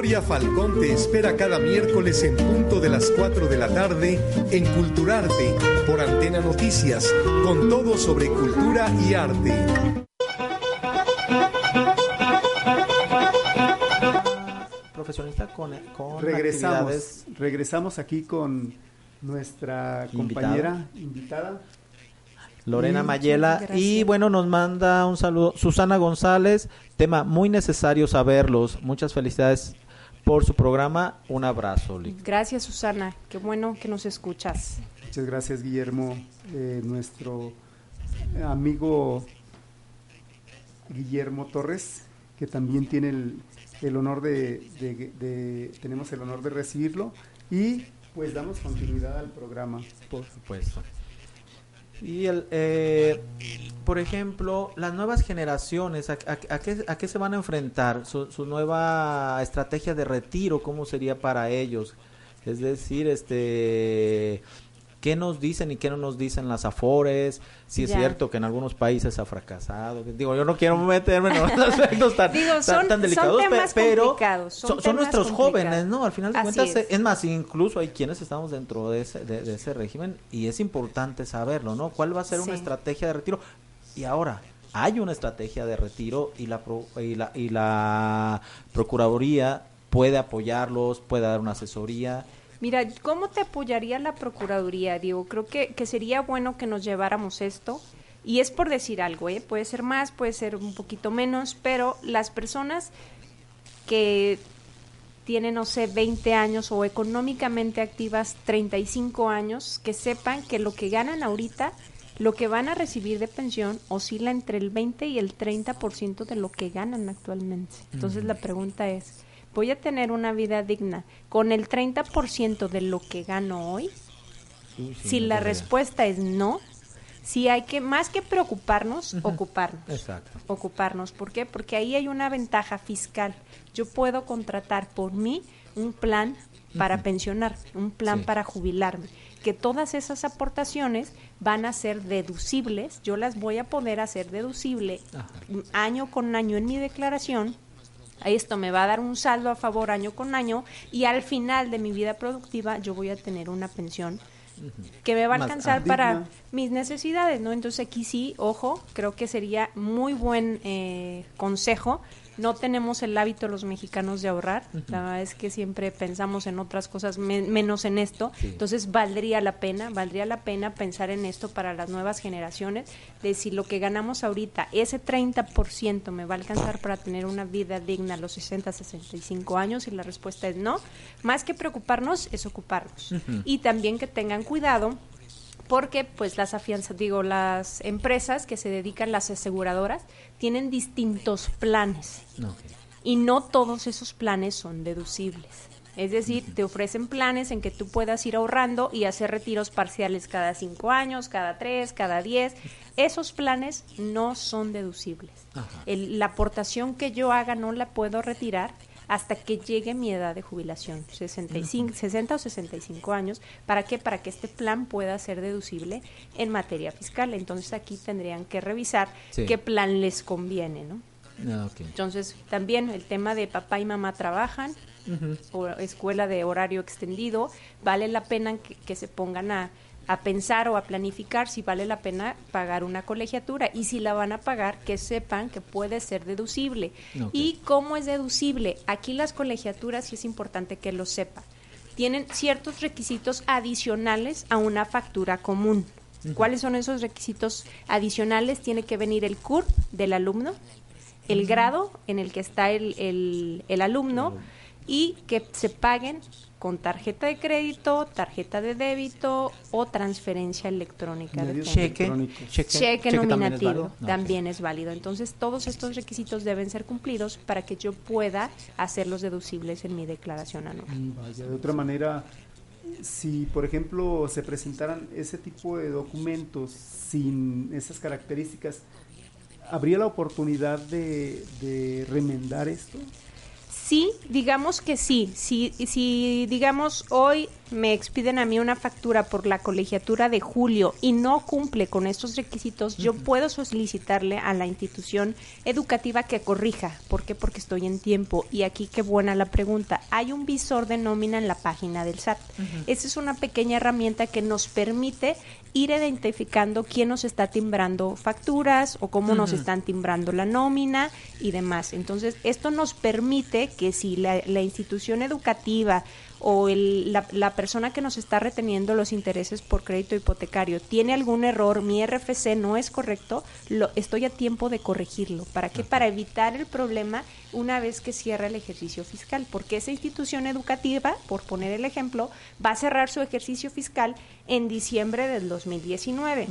Victoria Falcón te espera cada miércoles en punto de las 4 de la tarde en Culturarte por Antena Noticias, con todo sobre cultura y arte. Profesionista con, regresamos, regresamos aquí con nuestra compañera invitada. Lorena Mayela. Y bueno, nos manda un saludo Susana González, tema muy necesario saberlos. Muchas felicidades por su programa. Un abrazo. Gracias, Susana. Qué bueno que nos escuchas. Muchas gracias, Guillermo. Eh, nuestro amigo Guillermo Torres, que también tiene el, honor de, tenemos el honor de recibirlo. Y pues damos continuidad al programa. Por supuesto. Y el, eh, por ejemplo, las nuevas generaciones, ¿a, qué, se van a enfrentar? Su, nueva estrategia de retiro, ¿cómo sería para ellos? Es decir, este, qué nos dicen y qué no nos dicen las afores, si es cierto que en algunos países ha fracasado. Digo, yo no quiero meterme en los aspectos tan, tan, delicados, pero son, nuestros jóvenes, ¿no? Al final de cuentas, es. más, incluso hay quienes estamos dentro de ese, de, ese régimen y es importante saberlo, ¿no? ¿Cuál va a ser una estrategia de retiro? Y ahora, hay una estrategia de retiro y la, y la, y la Procuraduría puede apoyarlos, puede dar una asesoría Mira, ¿cómo te apoyaría la Procuraduría, Diego? Creo que, que sería bueno que nos lleváramos esto. Y es por decir algo, ¿eh? puede ser más, puede ser un poquito menos, pero las personas que tiene, no sé, 20 años o económicamente activas 35 años, que sepan que lo que ganan ahorita, lo que van a recibir de pensión oscila entre el 20 y el 30% de lo que ganan actualmente. Entonces la pregunta es, ¿voy a tener una vida digna con el 30% de lo que gano hoy? si la respuesta es no, si hay que, más que preocuparnos, ocuparnos. Exacto. Ocuparnos. ¿Por qué? Porque ahí hay una ventaja fiscal. Yo puedo contratar por mí un plan para pensionar, un plan para jubilarme, que todas esas aportaciones van a ser deducibles, yo las voy a poder hacer deducible año con año en mi declaración, esto me va a dar un saldo a favor año con año y al final de mi vida productiva yo voy a tener una pensión que me va a alcanzar para mis necesidades, ¿no? Entonces aquí sí, ojo, creo que sería muy buen eh, consejo no tenemos el hábito los mexicanos de ahorrar. La verdad es que siempre pensamos en otras cosas menos en esto. Entonces valdría la pena, valdría la pena pensar en esto para las nuevas generaciones, de si lo que ganamos ahorita, ese 30% me va a alcanzar para tener una vida digna a los 60, 65 años y la respuesta es no. Más que preocuparnos es ocuparnos. Y también que tengan cuidado porque pues las afianzas, digo, las empresas que se dedican, las aseguradoras, tienen distintos planes. Y no todos esos planes son deducibles. Es decir, te ofrecen planes en que tú puedas ir ahorrando y hacer retiros parciales cada cinco años, cada tres, cada diez. Esos planes no son deducibles. la aportación que yo haga no la puedo retirar hasta que llegue mi edad de jubilación, 65, 60 o 65 años. ¿Para qué? Para que este plan pueda ser deducible en materia fiscal. Entonces aquí tendrían que revisar qué plan les conviene, ¿no? Ah, Entonces también el tema de papá y mamá trabajan, o escuela de horario extendido, vale la pena que se pongan a a pensar o a planificar si vale la pena pagar una colegiatura y si la van a pagar, que sepan que puede ser deducible. ¿Y cómo es deducible? Aquí las colegiaturas, sí es importante que lo sepa, tienen ciertos requisitos adicionales a una factura común. ¿Cuáles son esos requisitos adicionales? Tiene que venir el CURP del alumno, el grado en el que está el, el, el alumno y que se paguen con tarjeta de crédito, tarjeta de débito o transferencia electrónica. De cheque, cheque, nominativo también, es, válido. Entonces, todos estos requisitos deben ser cumplidos para que yo pueda hacerlos deducibles en mi declaración anual. Mm, de otra manera, si por ejemplo se presentaran ese tipo de documentos sin esas características, ¿habría la oportunidad de, de remendar esto? Sí, digamos que sí. Si, si digamos hoy me expiden a mí una factura por la colegiatura de julio y no cumple con estos requisitos, yo puedo solicitarle a la institución educativa que corrija. ¿Por qué? Porque estoy en tiempo. Y aquí qué buena la pregunta. Hay un visor de nómina en la página del SAT. Esa es una pequeña herramienta que nos permite ir identificando quién nos está timbrando facturas o cómo nos están timbrando la nómina y demás. Entonces, esto nos permite que si la, la institución educativa o el, la, la, persona que nos está reteniendo los intereses por crédito hipotecario tiene algún error, mi RFC no es correcto, lo, estoy a tiempo de corregirlo. ¿Para qué? Para evitar el problema una vez que cierra el ejercicio fiscal, porque esa institución educativa, por poner el ejemplo, va a cerrar su ejercicio fiscal en diciembre del 2019.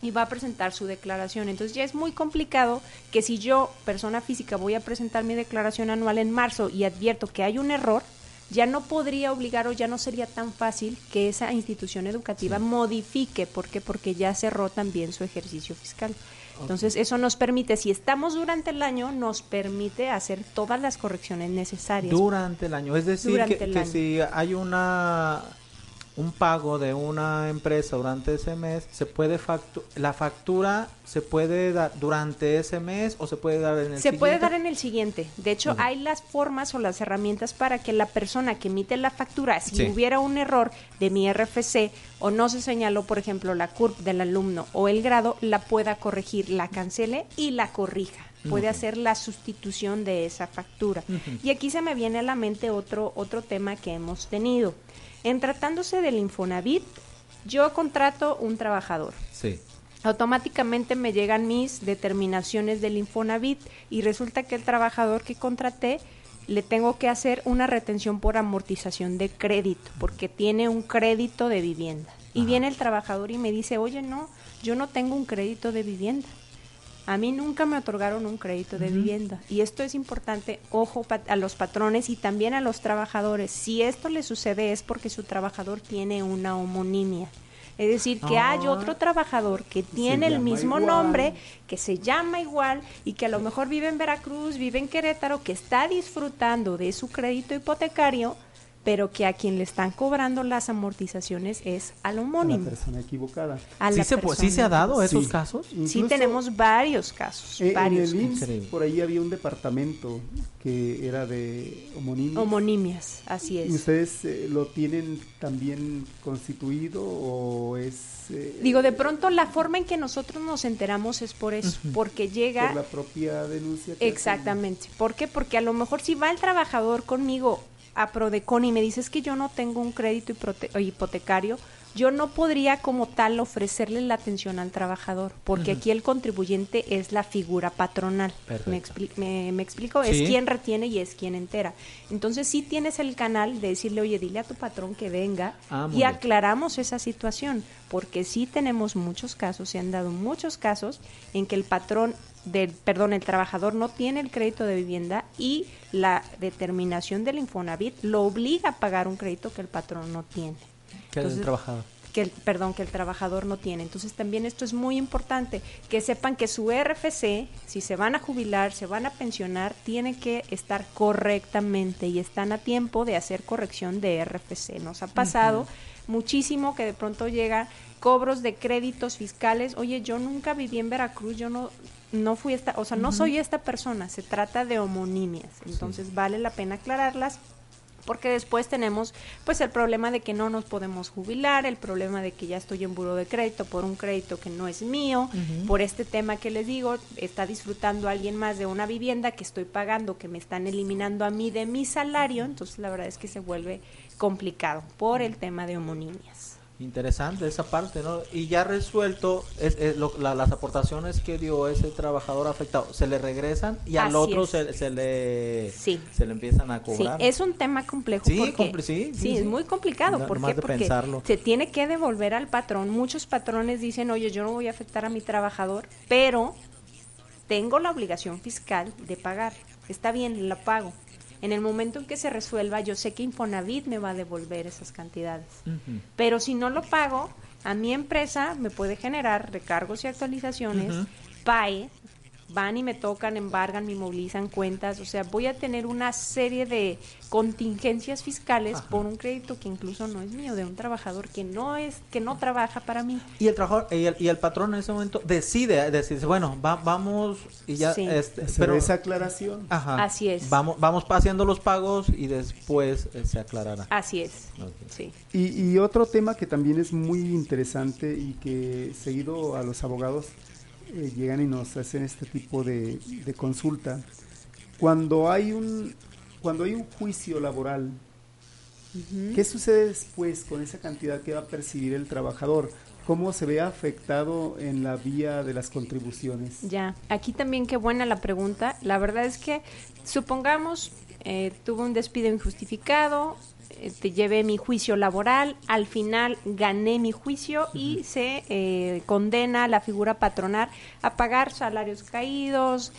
y va a presentar su declaración. Entonces ya es muy complicado que si yo, persona física, voy a presentar mi declaración anual en marzo y advierto que hay un error, ya no podría obligar o ya no sería tan fácil que esa institución educativa modifique. ¿Por qué? Porque ya cerró también su ejercicio fiscal. Entonces, eso nos permite, si estamos durante el año, nos permite hacer todas las correcciones necesarias. Durante el año, es decir, que, si hay una un pago de una empresa durante ese mes, se puede factu la factura se puede dar durante ese mes o se puede dar en el siguiente. Se puede dar en el siguiente. De hecho, hay las formas o las herramientas para que la persona que emite la factura, si hubiera un error de mi RFC o no se señaló, por ejemplo, la CURP del alumno o el grado, la pueda corregir, la cancele y la corrija puede hacer la sustitución de esa factura. Y aquí se me viene a la mente otro, otro tema que hemos tenido. En tratándose del Infonavit, yo contrato un trabajador. Sí. Automáticamente me llegan mis determinaciones del Infonavit y resulta que el trabajador que contraté le tengo que hacer una retención por amortización de crédito, porque tiene un crédito de vivienda. Y viene el trabajador y me dice, oye, no, yo no tengo un crédito de vivienda. A mí nunca me otorgaron un crédito de vivienda. Y esto es importante, ojo a los patrones y también a los trabajadores. Si esto le sucede es porque su trabajador tiene una homonimia. Es decir, que hay ah. otro trabajador que tiene el mismo nombre, que se llama igual y que a lo mejor vive en Veracruz, vive en Querétaro, que está disfrutando de su crédito hipotecario, pero que a quien le están cobrando las amortizaciones es al homónimo. A la persona equivocada. ¿Sí, se, ¿Sí, se, ha dado esos casos? sí, tenemos varios casos. Eh, varios en el por ahí había un departamento que era de homonimias. Homonimias, así es. ¿Ustedes eh, lo tienen también constituido o es...? Eh, Digo, de pronto la forma en que nosotros nos enteramos es por eso, porque llega... Por la propia denuncia. Exactamente. ¿Por qué? Porque a lo mejor si va el trabajador conmigo a Prodecon y me dices que yo no tengo un crédito hipotecario, yo no podría como tal ofrecerle la atención al trabajador, porque aquí el contribuyente es la figura patronal. ¿Me, me, explico? Es quien retiene y es quien entera. Entonces sí tienes el canal de decirle, oye, dile a tu patrón que venga ah, y aclaramos esa situación, porque sí tenemos muchos casos, se han dado muchos casos en que el patrón del, perdón, el trabajador no tiene el crédito de vivienda y la determinación del Infonavit lo obliga a pagar un crédito que el patrón no tiene. Que el trabajador. Que el, perdón, que el trabajador no tiene. Entonces también esto es muy importante, que sepan que su RFC, si se van a jubilar, se van a pensionar, tiene que estar correctamente y están a tiempo de hacer corrección de RFC. Nos ha pasado muchísimo que de pronto llega cobros de créditos fiscales. Oye, yo nunca viví en Veracruz, yo no no fui esta, o sea, no soy esta persona, se trata de homonimias. Entonces vale la pena aclararlas porque después tenemos pues el problema de que no nos podemos jubilar, el problema de que ya estoy en buro de crédito por un crédito que no es mío, por este tema que les digo, está disfrutando alguien más de una vivienda que estoy pagando, que me están eliminando a mí de mi salario, entonces la verdad es que se vuelve complicado por el tema de homonimias. Interesante esa parte, ¿no? Y ya resuelto es, las aportaciones que dio ese trabajador afectado, se le regresan y al otro se, le se le empiezan a cobrar. Sí, es un tema complejo. Sí, porque, sí, sí, es muy complicado. ¿Por qué? Porque se tiene que devolver al patrón. Muchos patrones dicen, oye, yo no voy a afectar a mi trabajador, pero tengo la obligación fiscal de pagar. Está bien, la pago en el momento en que se resuelva, yo sé que Infonavit me va a devolver esas cantidades. Pero si no lo pago, a mi empresa me puede generar recargos y actualizaciones, PAE, van y me tocan, embargan, me movilizan cuentas, o sea, voy a tener una serie de contingencias fiscales por un crédito que incluso no es mío, de un trabajador que no es, que no trabaja para mí. Y el trabajador, y el, y el patrón en ese momento decide, decide bueno, vamos y ya, este, pero esa aclaración. Así es. Vamos, vamos haciendo los pagos y después eh, se aclarará. Así es. Sí. Y, y otro tema que también es muy interesante y que seguido a los abogados eh, llegan y nos hacen este tipo de, consulta. Cuando hay un cuando hay un juicio laboral, ¿qué sucede después con esa cantidad que va a percibir el trabajador? ¿Cómo se ve afectado en la vía de las contribuciones? Ya, aquí también qué buena la pregunta. La verdad es que supongamos eh, tuvo un despido injustificado, eh, te llevé mi juicio laboral, al final gané mi juicio y se eh, condena a la figura patronal a pagar salarios caídos,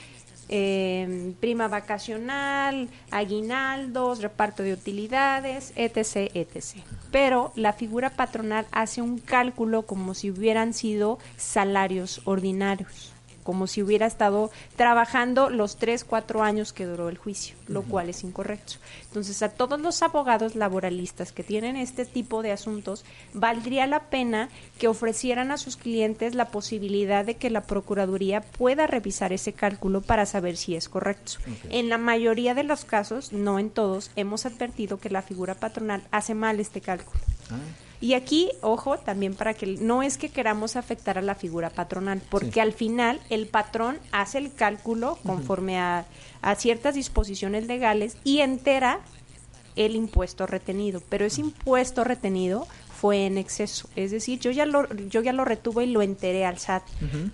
eh, prima vacacional, aguinaldos, reparto de utilidades, etc., etc. Pero la figura patronal hace un cálculo como si hubieran sido salarios ordinarios como si hubiera estado trabajando los tres, cuatro años que duró el juicio, lo cual es incorrecto. Entonces, a todos los abogados laboralistas que tienen este tipo de asuntos, valdría la pena que ofrecieran a sus clientes la posibilidad de que la Procuraduría pueda revisar ese cálculo para saber si es correcto. En la mayoría de los casos, no en todos, hemos advertido que la figura patronal hace mal este cálculo. Ah. Y aquí, ojo, también para que no es que queramos afectar a la figura patronal, porque al final el patrón hace el cálculo conforme a, a ciertas disposiciones legales y entera el impuesto retenido, pero ese impuesto retenido fue en exceso. Es decir, yo ya lo, yo ya lo retuve y lo enteré al SAT,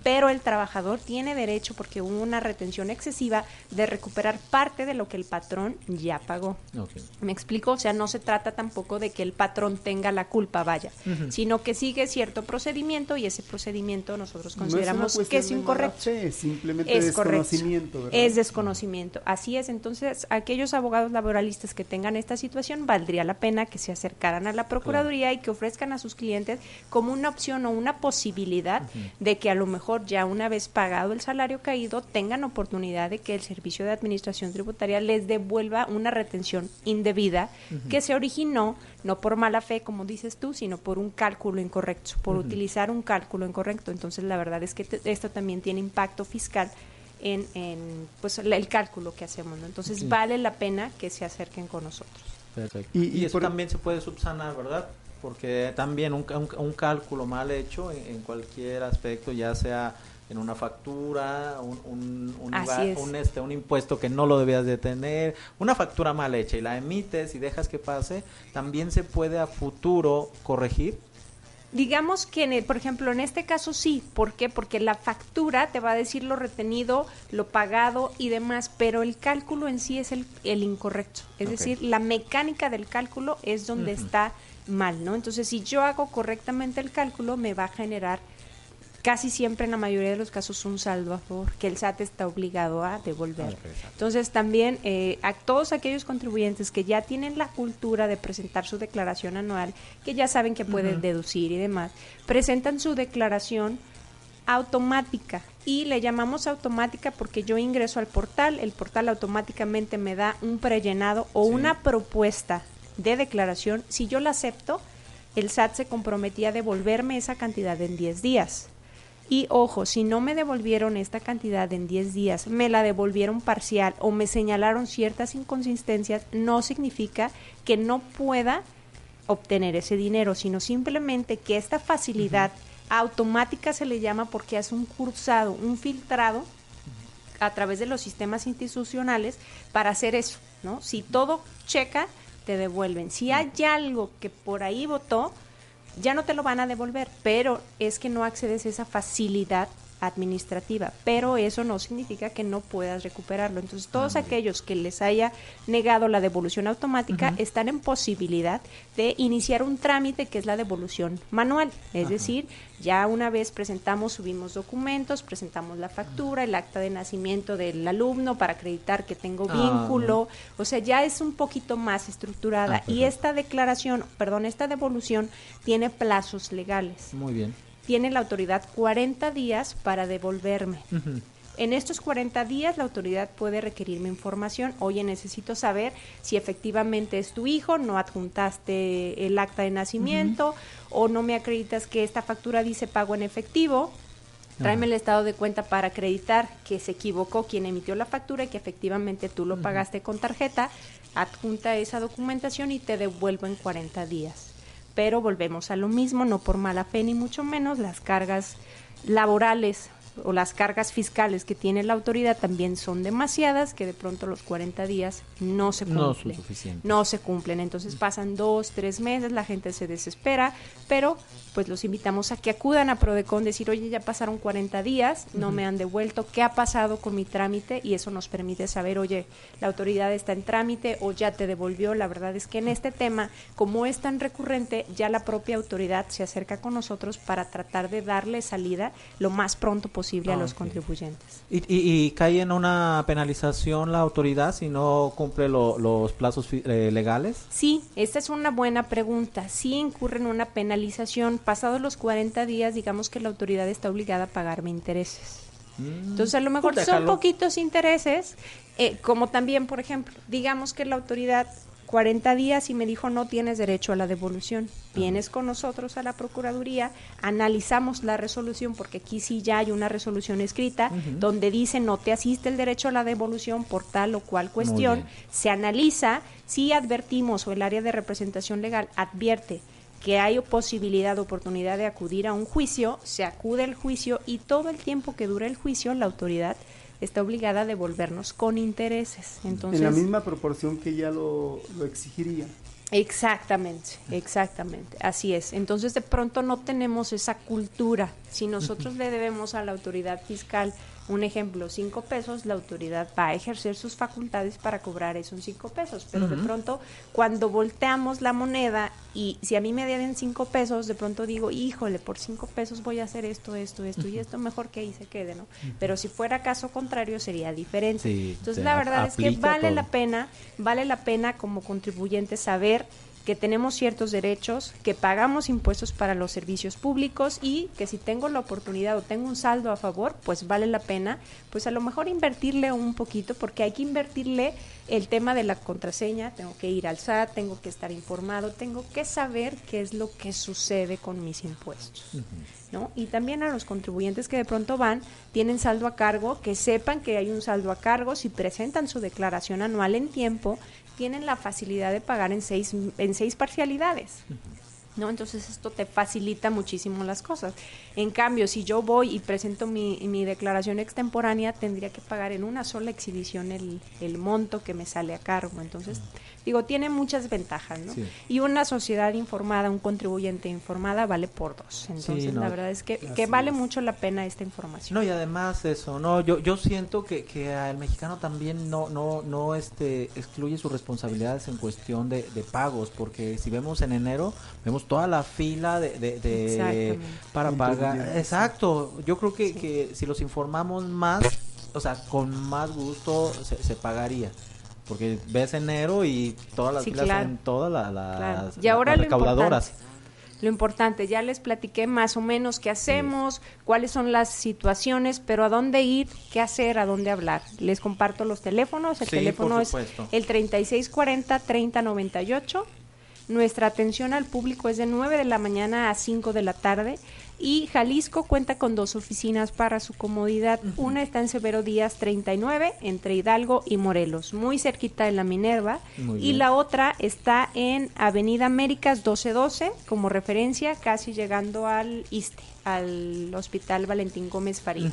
pero el trabajador tiene derecho, porque hubo una retención excesiva, de recuperar parte de lo que el patrón ya pagó. ¿Me explico? O sea, no se trata tampoco de que el patrón tenga la culpa, vaya, sino que sigue cierto procedimiento y ese procedimiento nosotros consideramos que es incorrecto. simplemente es desconocimiento. Es desconocimiento. Así es. Entonces, aquellos abogados laboralistas que tengan esta situación, valdría la pena que se acercaran a la Procuraduría y que ofrezcan a sus clientes como una opción o una posibilidad de que a lo mejor ya una vez pagado el salario caído tengan oportunidad de que el Servicio de Administración Tributaria les devuelva una retención indebida que se originó no por mala fe, como dices tú, sino por un cálculo incorrecto, por utilizar un cálculo incorrecto. Entonces, la verdad es que esto también tiene impacto fiscal en, en pues el cálculo que hacemos. Entonces, vale la pena que se acerquen con nosotros. Y, eso también se puede subsanar, ¿verdad? Porque también un, un, cálculo mal hecho en, cualquier aspecto, ya sea en una factura, un, un, un, este, un impuesto que no lo debías de tener, una factura mal hecha y la emites y dejas que pase, también se puede a futuro corregir. Digamos que, en por ejemplo, en este caso sí. ¿Por qué? Porque la factura te va a decir lo retenido, lo pagado y demás, pero el cálculo en sí es el, el incorrecto. Es decir, la mecánica del cálculo es donde está mal, ¿no? Entonces, si yo hago correctamente el cálculo, me va a generar casi siempre en la mayoría de los casos un saldo a favor que el SAT está obligado a devolver. Entonces también eh, a todos aquellos contribuyentes que ya tienen la cultura de presentar su declaración anual, que ya saben que pueden deducir y demás, presentan su declaración automática y le llamamos automática porque yo ingreso al portal, el portal automáticamente me da un prellenado o una propuesta de declaración. Si yo la acepto, el SAT se comprometía a devolverme esa cantidad en 10 días. Y ojo, si no me devolvieron esta cantidad en 10 días, me la devolvieron parcial o me señalaron ciertas inconsistencias, no significa que no pueda obtener ese dinero, sino simplemente que esta facilidad automática se le llama porque es un cursado, un filtrado a través de los sistemas institucionales para hacer eso, ¿no? Si todo checa, te devuelven. Si hay algo que por ahí votó, ya no te lo van a devolver, pero es que no accedes a esa facilidad administrativa, pero eso no significa que no puedas recuperarlo. Entonces, todos aquellos que les haya negado la devolución automática están en posibilidad de iniciar un trámite que es la devolución manual, es decir, ya una vez presentamos, subimos documentos, presentamos la factura, el acta de nacimiento del alumno para acreditar que tengo ah, vínculo, o sea, ya es un poquito más estructurada. Ah, y esta declaración, perdón, esta devolución tiene plazos legales. Muy bien tiene la autoridad 40 días para devolverme. En estos 40 días la autoridad puede requerirme información. Oye, necesito saber si efectivamente es tu hijo, no adjuntaste el acta de nacimiento o no me acreditas que esta factura dice pago en efectivo. Tráeme el estado de cuenta para acreditar que se equivocó quien emitió la factura y que efectivamente tú lo pagaste con tarjeta. Adjunta esa documentación y te devuelvo en 40 días pero volvemos a lo mismo, no por mala fe ni mucho menos, las cargas laborales o las cargas fiscales que tiene la autoridad también son demasiadas, que de pronto los 40 días no se cumplen. No, se cumplen. Entonces pasan dos, tres meses, la gente se desespera, pero pues los invitamos a que acudan a Prodecon, decir, oye, ya pasaron 40 días, no me han devuelto, ¿qué ha pasado con mi trámite? Y eso nos permite saber, oye, la autoridad está en trámite o ya te devolvió. La verdad es que en este tema, como es tan recurrente, ya la propia autoridad se acerca con nosotros para tratar de darle salida lo más pronto posible posible a los contribuyentes. ¿Y, y, cae en una penalización la autoridad si no cumple los plazos eh, legales? Sí, esta es una buena pregunta. Sí incurre en una penalización. Pasados los 40 días, digamos que la autoridad está obligada a pagarme intereses. Mm, Entonces, a lo mejor pues son poquitos intereses, eh, como también, por ejemplo, digamos que la autoridad 40 días y me dijo no tienes derecho a la devolución. Vienes con nosotros a la Procuraduría, analizamos la resolución, porque aquí sí ya hay una resolución escrita donde dice no te asiste el derecho a la devolución por tal o cual cuestión. Se analiza, si advertimos o el área de representación legal advierte que hay posibilidad, oportunidad de acudir a un juicio, se acude al juicio y todo el tiempo que dura el juicio la autoridad está obligada a devolvernos con intereses. Entonces, en la misma proporción que ya lo, lo exigiría. Exactamente, exactamente, así es. Entonces de pronto no tenemos esa cultura. Si nosotros le debemos a la autoridad fiscal un ejemplo, cinco pesos, la autoridad va a ejercer sus facultades para cobrar esos cinco pesos. Pero de pronto, cuando volteamos la moneda y si a mí me deben cinco pesos, de pronto digo, híjole, por cinco pesos voy a hacer esto, esto, esto y esto, mejor que ahí se quede, ¿no? Pero si fuera caso contrario, sería diferente. Entonces, la verdad es que vale la pena, vale la pena como contribuyente saber que tenemos ciertos derechos, que pagamos impuestos para los servicios públicos y que si tengo la oportunidad o tengo un saldo a favor, pues vale la pena, pues a lo mejor invertirle un poquito, porque hay que invertirle el tema de la contraseña, tengo que ir al SAT, tengo que estar informado, tengo que saber qué es lo que sucede con mis impuestos. ¿no? Y también a los contribuyentes que de pronto van, tienen saldo a cargo, que sepan que hay un saldo a cargo, si presentan su declaración anual en tiempo, tienen la facilidad de pagar en seis, en seis parcialidades. ¿no? Entonces esto te facilita muchísimo las cosas. En cambio, si yo voy y presento mi, mi declaración extemporánea, tendría que pagar en una sola exhibición el, el monto que me sale a cargo. Entonces, Digo, tiene muchas ventajas, ¿no? Y una sociedad informada, un contribuyente informada vale por dos. Entonces, la verdad es que, que vale mucho la pena esta información. No, y además eso, no, yo yo siento que, que el mexicano también no no no este excluye sus responsabilidades en cuestión de, pagos, porque si vemos en enero, vemos toda la fila de, de, para pagar. Exacto, yo creo que, que si los informamos más, o sea, con más gusto se, se pagaría porque ves enero y todas las filas en todas las, y ahora recaudadoras. Lo importante, ya les platiqué más o menos qué hacemos, cuáles son las situaciones, pero a dónde ir, qué hacer, a dónde hablar. Les comparto los teléfonos. El teléfono es el 3640-3098. Nuestra atención al público es de 9 de la mañana a 5 de la tarde y Jalisco cuenta con dos oficinas para su comodidad. Una está en Severo Díaz 39, entre Hidalgo y Morelos, muy cerquita de la Minerva. y la otra está en Avenida Américas 1212, como referencia, casi llegando al ISTE, al Hospital Valentín Gómez Farid.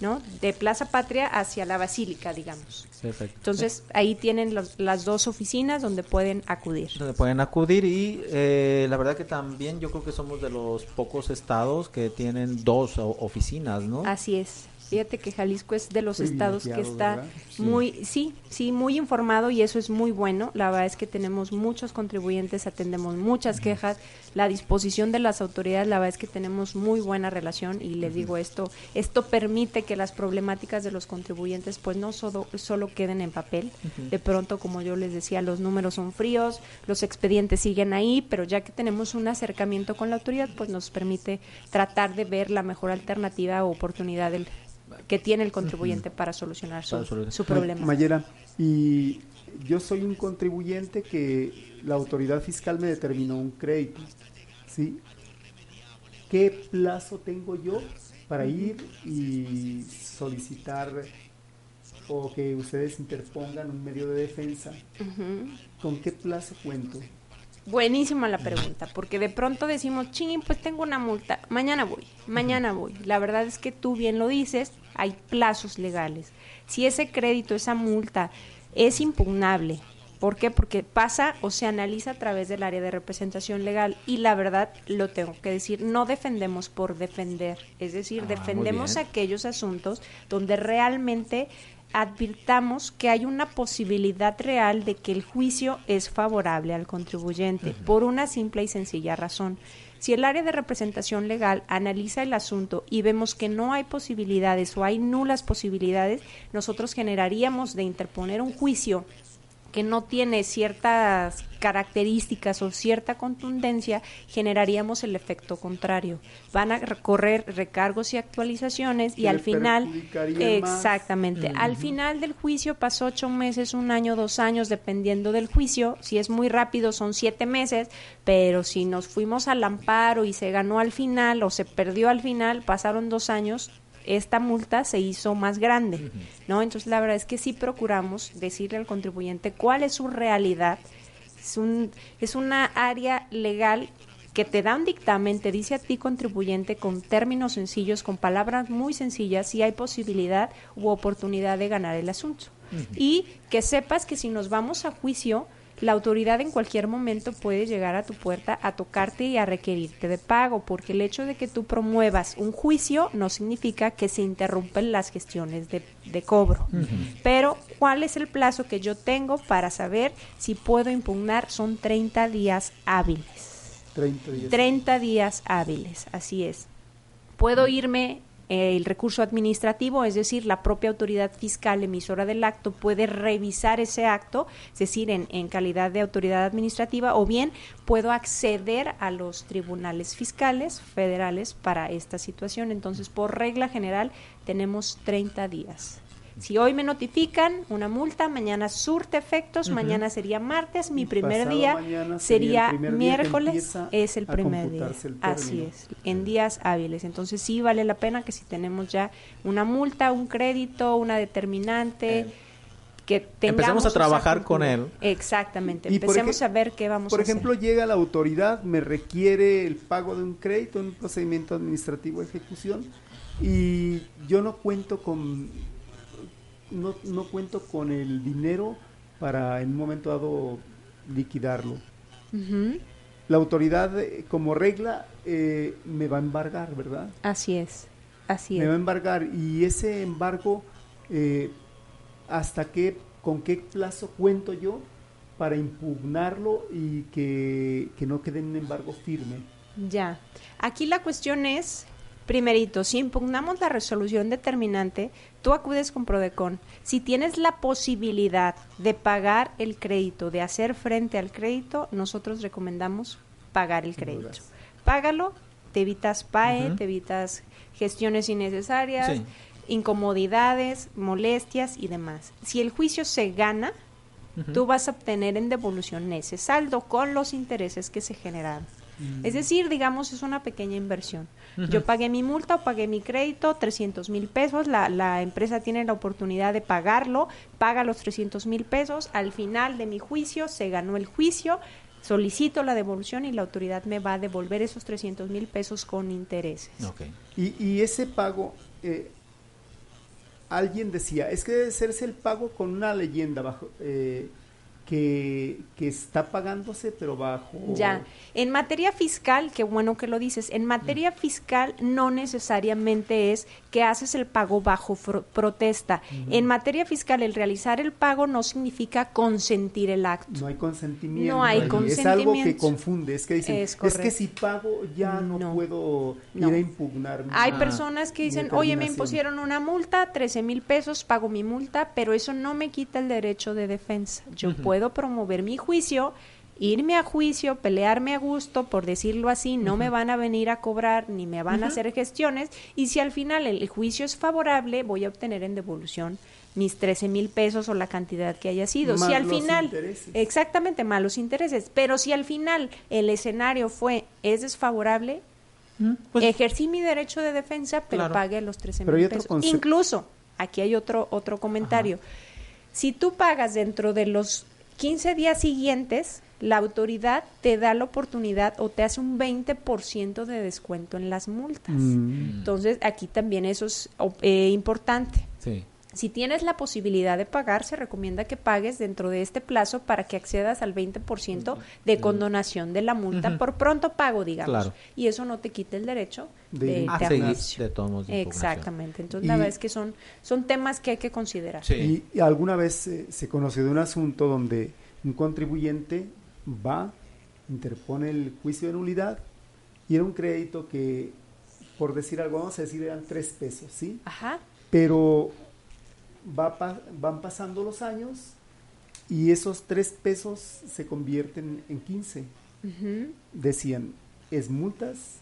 ¿No? De Plaza Patria hacia la Basílica, digamos. Entonces, ahí tienen las dos oficinas donde pueden acudir. Donde pueden acudir y eh, la verdad que también yo creo que somos de los pocos estados que tienen dos oficinas, ¿no? Así es. Fíjate que Jalisco es de los estados que está muy, sí, sí, muy informado y eso es muy bueno. La verdad es que tenemos muchos contribuyentes, atendemos muchas quejas. La disposición de las autoridades, la verdad es que tenemos muy buena relación y les digo esto, esto permite que las problemáticas de los contribuyentes pues no solo, solo queden en papel. De pronto, como yo les decía, los números son fríos, los expedientes siguen ahí, pero ya que tenemos un acercamiento con la autoridad, pues nos permite tratar de ver la mejor alternativa o oportunidad del que tiene el contribuyente para solucionar su, problema. Mayera, y yo soy un contribuyente que la autoridad fiscal me determinó un crédito, ¿sí? ¿Qué plazo tengo yo para ir y solicitar o que ustedes interpongan un medio de defensa? ¿Con qué plazo cuento? Buenísima la pregunta, porque de pronto decimos, ching, pues tengo una multa, mañana voy, mañana voy. La verdad es que tú bien lo dices, hay plazos legales. Si ese crédito, esa multa es impugnable, ¿por qué? Porque pasa o se analiza a través del área de representación legal y la verdad lo tengo que decir, no defendemos por defender, es decir, ah, defendemos aquellos asuntos donde realmente advirtamos que hay una posibilidad real de que el juicio es favorable al contribuyente por una simple y sencilla razón. Si el área de representación legal analiza el asunto y vemos que no hay posibilidades o hay nulas posibilidades, nosotros generaríamos de interponer un juicio que no tiene ciertas características o cierta contundencia, generaríamos el efecto contrario. Van a recorrer recargos y actualizaciones y al final, exactamente, al final del juicio pasó ocho meses, un año, dos años, dependiendo del juicio. Si es muy rápido son siete meses, pero si nos fuimos al amparo y se ganó al final o se perdió al final, pasaron dos años, esta multa se hizo más grande, ¿no? Entonces la verdad es que sí procuramos decirle al contribuyente cuál es su realidad. Es, un, es una área legal que te da un dictamen, te dice a ti contribuyente con términos sencillos, con palabras muy sencillas, si hay posibilidad u oportunidad de ganar el asunto. Y que sepas que si nos vamos a juicio, la autoridad en cualquier momento puede llegar a tu puerta a tocarte y a requerirte de pago, porque el hecho de que tú promuevas un juicio no significa que se interrumpen las gestiones de, cobro. Pero, ¿cuál es el plazo que yo tengo para saber si puedo impugnar? Son 30 días hábiles. 30 días. 30 días hábiles, así es. Puedo irme el recurso administrativo, es decir, la propia autoridad fiscal emisora del acto puede revisar ese acto, es decir, en, en, calidad de autoridad administrativa, o bien puedo acceder a los tribunales fiscales federales para esta situación. Entonces, por regla general, tenemos 30 días. Si hoy me notifican una multa, mañana surte efectos, mañana sería martes, mi primer día sería, miércoles, es el primer día. Así es, en días hábiles. Entonces sí vale la pena que si tenemos ya una multa, un crédito, una determinante, eh, que tengamos empecemos a trabajar con él. Exactamente, empecemos a ver qué vamos a hacer. Por ejemplo, llega la autoridad, me requiere el pago de un crédito, un procedimiento administrativo de ejecución y yo no cuento con no, no cuento con el dinero para en un momento dado liquidarlo. La autoridad, eh, como regla, eh, me va a embargar, ¿verdad? Así es, así me va a embargar y ese embargo, eh, ¿hasta qué, con qué plazo cuento yo para impugnarlo y que, que no quede un embargo firme? Ya, aquí la cuestión es Primerito, si impugnamos la resolución determinante, tú acudes con Prodecon. Si tienes la posibilidad de pagar el crédito, de hacer frente al crédito, nosotros recomendamos pagar el crédito. Págalo, te evitas PAE, te evitas gestiones innecesarias, incomodidades, molestias y demás. Si el juicio se gana, tú vas a obtener en devolución ese saldo con los intereses que se generaron. Es decir, digamos, es una pequeña inversión. Yo pagué mi multa o pagué mi crédito, 300 mil pesos, la, la, empresa tiene la oportunidad de pagarlo, paga los 300 mil pesos, al final de mi juicio se ganó el juicio, solicito la devolución y la autoridad me va a devolver esos 300 mil pesos con intereses. Y, y, ese pago, eh, alguien decía, es que debe hacerse el pago con una leyenda bajo... Eh, que, que, está pagándose, pero bajo. Ya. En materia fiscal, qué bueno que lo dices, en materia fiscal no necesariamente es que haces el pago bajo protesta. En materia fiscal, el realizar el pago no significa consentir el acto. No hay consentimiento. No hay consentimiento. Es algo que confunde. Es que dicen, es, que si pago ya no, puedo ir a impugnar. Hay personas que dicen, oye, me impusieron una multa, 13 mil pesos, pago mi multa, pero eso no me quita el derecho de defensa. Yo puedo puedo promover mi juicio, irme a juicio, pelearme a gusto, por decirlo así, no me van a venir a cobrar ni me van a hacer gestiones y si al final el juicio es favorable, voy a obtener en devolución mis 13 mil pesos o la cantidad que haya sido. si al final, exactamente, malos intereses, pero si al final el escenario fue, es desfavorable, pues ejercí mi derecho de defensa, pero pagué los 13 mil pesos. Incluso, aquí hay otro, otro comentario. Si tú pagas dentro de los 15 días siguientes, la autoridad te da la oportunidad o te hace un 20% de descuento en las multas. Mm. Entonces, aquí también eso es eh, importante. Sí. Si tienes la posibilidad de pagar, se recomienda que pagues dentro de este plazo para que accedas al 20% de condonación de la multa por pronto pago, digamos. Y eso no te quita el derecho de, de, de todos Exactamente. Entonces, la verdad es que son, son temas que hay que considerar. Y, alguna vez se conoció de un asunto donde un contribuyente va, interpone el juicio de nulidad y era un crédito que, por decir algo, vamos a decir, eran tres pesos, ¿sí? Ajá. Pero va, van pasando los años y esos tres pesos se convierten en 15. Decían, es multas,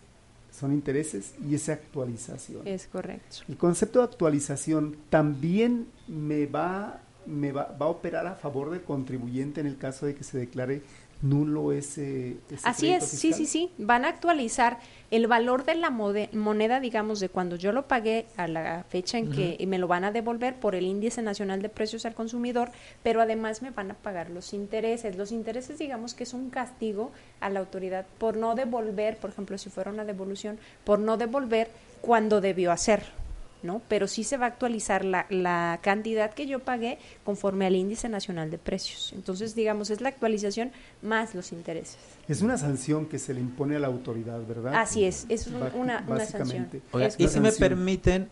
son intereses y es actualización. Es correcto. El concepto de actualización también me va, me va, va a operar a favor del contribuyente en el caso de que se declare nulo ese, ese Así es, sí, sí, sí. Van a actualizar el valor de la moneda, digamos, de cuando yo lo pagué a la fecha en que me lo van a devolver por el índice nacional de precios al consumidor, pero además me van a pagar los intereses. Los intereses, digamos, que es un castigo a la autoridad por no devolver, por ejemplo, si fuera una devolución, por no devolver cuando debió hacerlo. ¿No? Pero sí se va a actualizar la, la cantidad que yo pagué conforme al índice nacional de precios. Entonces, digamos, es la actualización más los intereses. Es una sanción que se le impone a la autoridad, ¿verdad? Así es, es una, una sanción. y si me permiten,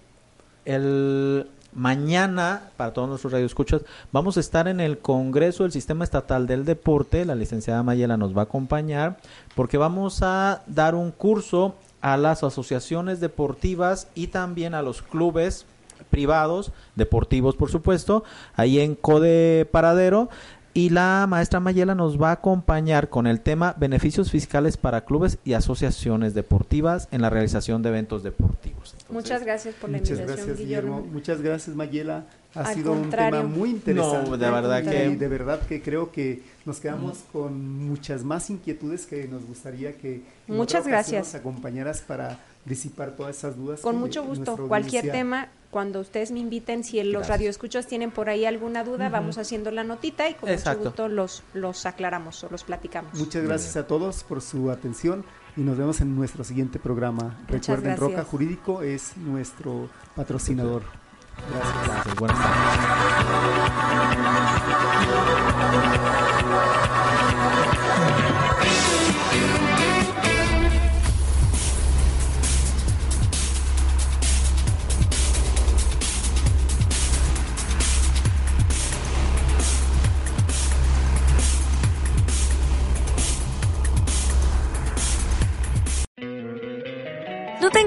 el mañana, para todos nuestros radioescuchas, vamos a estar en el Congreso del Sistema Estatal del Deporte. La licenciada Mayela nos va a acompañar porque vamos a dar un curso a las asociaciones deportivas y también a los clubes privados, deportivos por supuesto, ahí en Code Paradero. Y la maestra Mayela nos va a acompañar con el tema beneficios fiscales para clubes y asociaciones deportivas en la realización de eventos deportivos. muchas gracias por la muchas invitación, gracias, Guillermo. Muchas gracias, Mayela. Ha sido un tema muy interesante. No, de verdad que... Y de verdad que creo que nos quedamos con muchas más inquietudes que nos gustaría que muchas gracias nos acompañaras para disipar todas esas dudas. Con mucho gusto. Cualquier tema, cuando ustedes me inviten, si los radioescuchas tienen por ahí alguna duda, vamos haciendo la notita y con mucho gusto los, los aclaramos o los platicamos. Muchas gracias a todos por su atención y nos vemos en nuestro siguiente programa. Recuerden, Roca Jurídico es nuestro patrocinador. Gracias. Gracias. Buenas ¿No